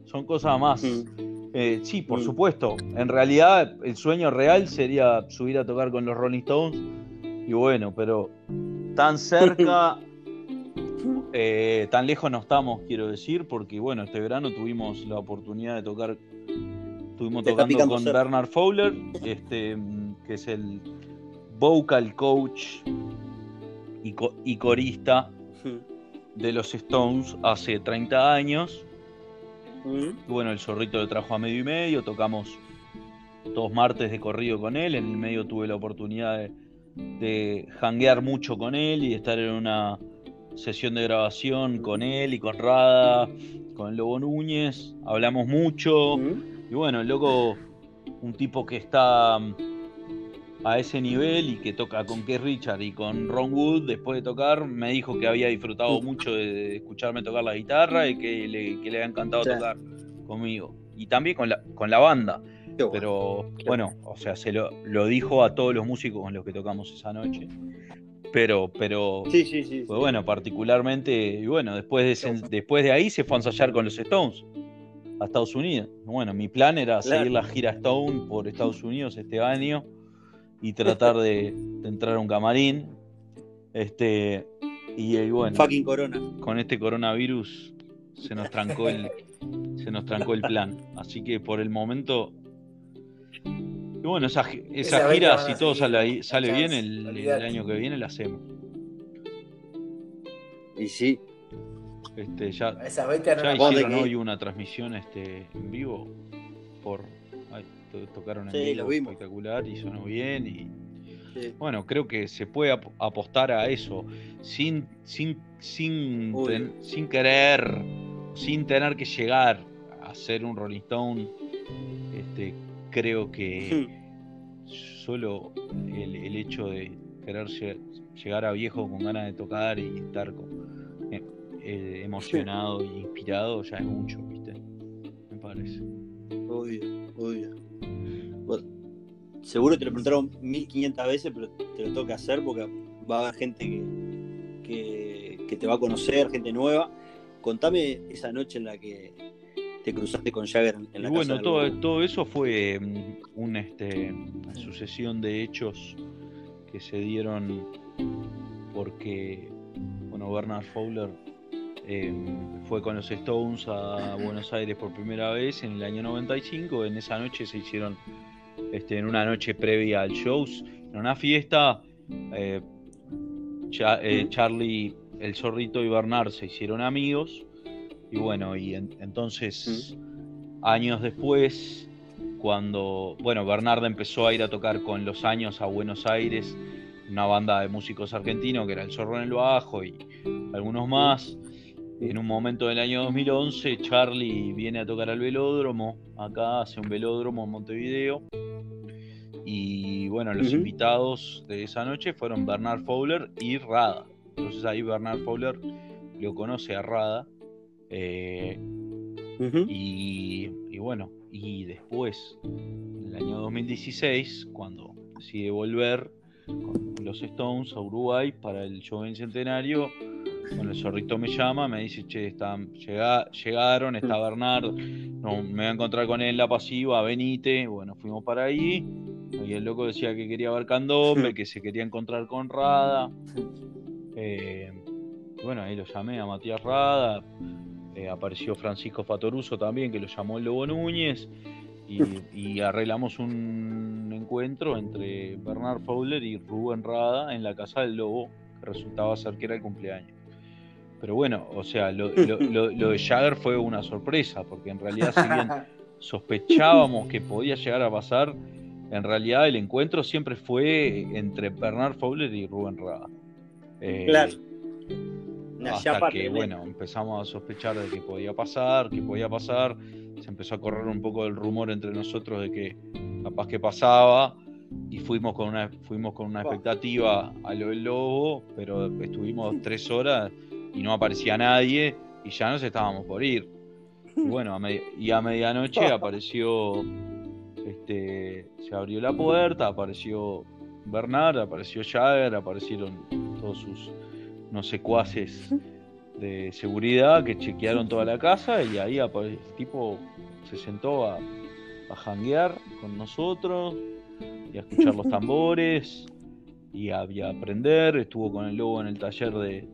son cosas más. Eh, sí, por supuesto, en realidad el sueño real sería subir a tocar con los Rolling Stones y bueno, pero tan cerca Eh, tan lejos no estamos, quiero decir, porque bueno, este verano tuvimos la oportunidad de tocar, estuvimos tocando con Bernard Fowler, este, que es el vocal coach y, corista de los Stones hace 30 años. Y bueno, el zorrito lo trajo a medio y medio, tocamos dos martes de corrido con él, en el medio tuve la oportunidad de, de hanguear mucho con él y de estar en una sesión de grabación con él y con Rada, con el Lobo Núñez, hablamos mucho. Y bueno, el loco, un tipo que está a ese nivel y que toca con Keith Richard y con Ron Wood después de tocar, me dijo que había disfrutado mucho de escucharme tocar la guitarra y que le, que le había encantado tocar conmigo. Y también con la, con la banda. Pero bueno, o sea, se lo, lo dijo a todos los músicos con los que tocamos esa noche. Pero, pero sí, sí, sí, pues bueno, particularmente, y bueno, después de, después de ahí se fue a ensayar con los Stones a Estados Unidos. Bueno, mi plan era seguir la gira Stone por Estados Unidos este año y tratar de, entrar a un camarín. Este, y, y bueno, Fucking corona. con este coronavirus se nos trancó el, se nos trancó el plan. Así que por el momento y bueno, esa, gira, si todo sale, sale bien, el, año que viene la hacemos. Y sí. Este, ya ya hicieron hoy una transmisión este, en vivo por tocaron en vivo espectacular y sonó bien y bueno creo que se puede apostar a eso sin sin sin sin querer sin tener que llegar a ser un Rolling Stone este creo que solo el, hecho de querer llegar a viejo con ganas de tocar y estar eh, eh, emocionado e inspirado ya es mucho, ¿viste? Me parece. Obvio, obvio. Seguro te lo preguntaron 1500 veces, pero te lo toca hacer porque va a haber gente que, que te va a conocer, gente nueva. Contame esa noche en la que te cruzaste con Jagger en la y Bueno, todo, todo eso fue mm, este, una sucesión de hechos que se dieron porque bueno, Bernard Fowler em, fue con los Stones a Buenos Aires por primera vez en el año 95. En esa noche se hicieron, este, en una noche previa al show, en una fiesta, eh, eh, Charlie, el zorrito y Bernard se hicieron amigos y bueno, y entonces, años después, cuando, bueno, Bernardo empezó a ir a tocar con los años a Buenos Aires, una banda de músicos argentinos que era El Zorro en el Bajo y algunos más. En un momento del año 2011, Charlie viene a tocar al velódromo, acá hace un velódromo en Montevideo. Y bueno, los invitados de esa noche fueron Bernard Fowler y Rada. Entonces ahí Bernard Fowler lo conoce a Rada eh, y, bueno, y después, en el año 2016, cuando decide volver con los Stones a Uruguay para el show en centenario, bueno, el zorrito me llama, me dice, che, están, llegaron, está Bernardo, no, me voy a encontrar con él en la pasiva, venite, bueno, fuimos para ahí, y el loco decía que quería ver candombe, que se quería encontrar con Rada, eh, bueno, ahí lo llamé a Matías Rada, eh, apareció Francisco Fatoruso también, que lo llamó el Lobo Núñez, y, arreglamos un encuentro entre Bernard Fowler y Rubén Rada en la casa del Lobo, que resultaba ser que era el cumpleaños. Pero bueno, o sea, lo, de Jagger fue una sorpresa, porque en realidad, si bien sospechábamos que podía llegar a pasar, en realidad el encuentro siempre fue entre Bernard Fowler y Rubén Rada. Eh, claro hasta que, bueno, empezamos a sospechar de que podía pasar, que podía pasar. Se empezó a correr un poco el rumor entre nosotros de que capaz que pasaba y fuimos con una, fuimos con una expectativa a lo del lobo, pero estuvimos tres horas y no aparecía nadie y ya nos estábamos por ir. Y bueno, y a medianoche apareció, este, se abrió la puerta, apareció Bernard, apareció Jagger, aparecieron todos sus no secuaces de seguridad que chequearon toda la casa y ahí el tipo se sentó a, a janguear con nosotros y a escuchar los tambores y a, aprender. Estuvo con el lobo en el taller de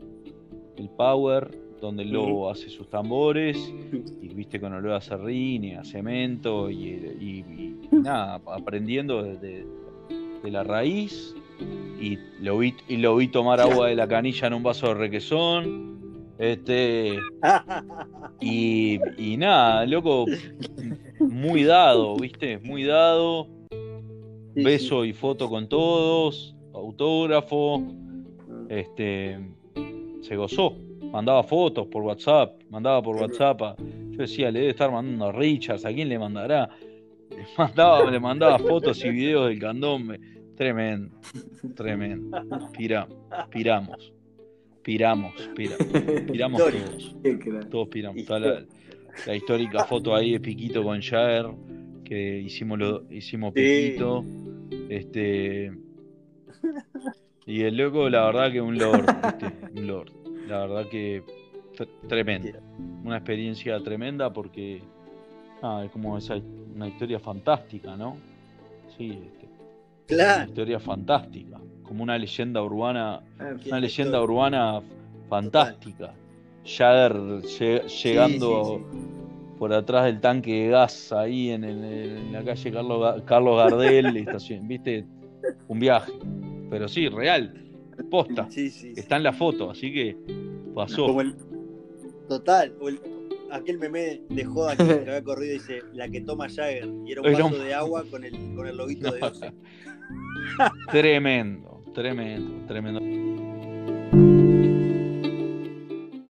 el Power, donde el lobo hace sus tambores y viste con olor a serrín y a cemento y, nada, aprendiendo de, la raíz. Y lo, vi, y lo vi tomar agua de la canilla en un vaso de requesón. Este. Y, y nada, loco, muy dado, ¿viste? Muy dado. Beso y foto con todos, autógrafo. Este. Se gozó. Mandaba fotos por WhatsApp, mandaba por WhatsApp. yo decía, le debe estar mandando a Richards, ¿a quién le mandará? Le mandaba, le mandaba fotos y videos del candombe. Tremendo, tremendo. piramos piramos, piramos todos. Todos piramos. la, histórica foto ahí de Piquito con Jair, que hicimos lo, hicimos Piquito. Este. Y el loco, la verdad que un lord, un lord. La verdad que tremenda. Una experiencia tremenda porque ah, es como esa una historia fantástica, ¿no? Sí, este, claro. Una historia fantástica como una leyenda urbana, ah, una leyenda urbana fantástica. Jagger llegando por atrás del tanque de gas ahí en, la calle Carlos, Carlos Gardel, ¿viste? Un viaje. Pero sí, real, posta. Está en la foto, así que pasó. total, aquel meme de joda que había corrido y dice la que toma Jagger y era un vaso de agua con el, con el lobito de Dios. Tremendo. Tremendo, tremendo.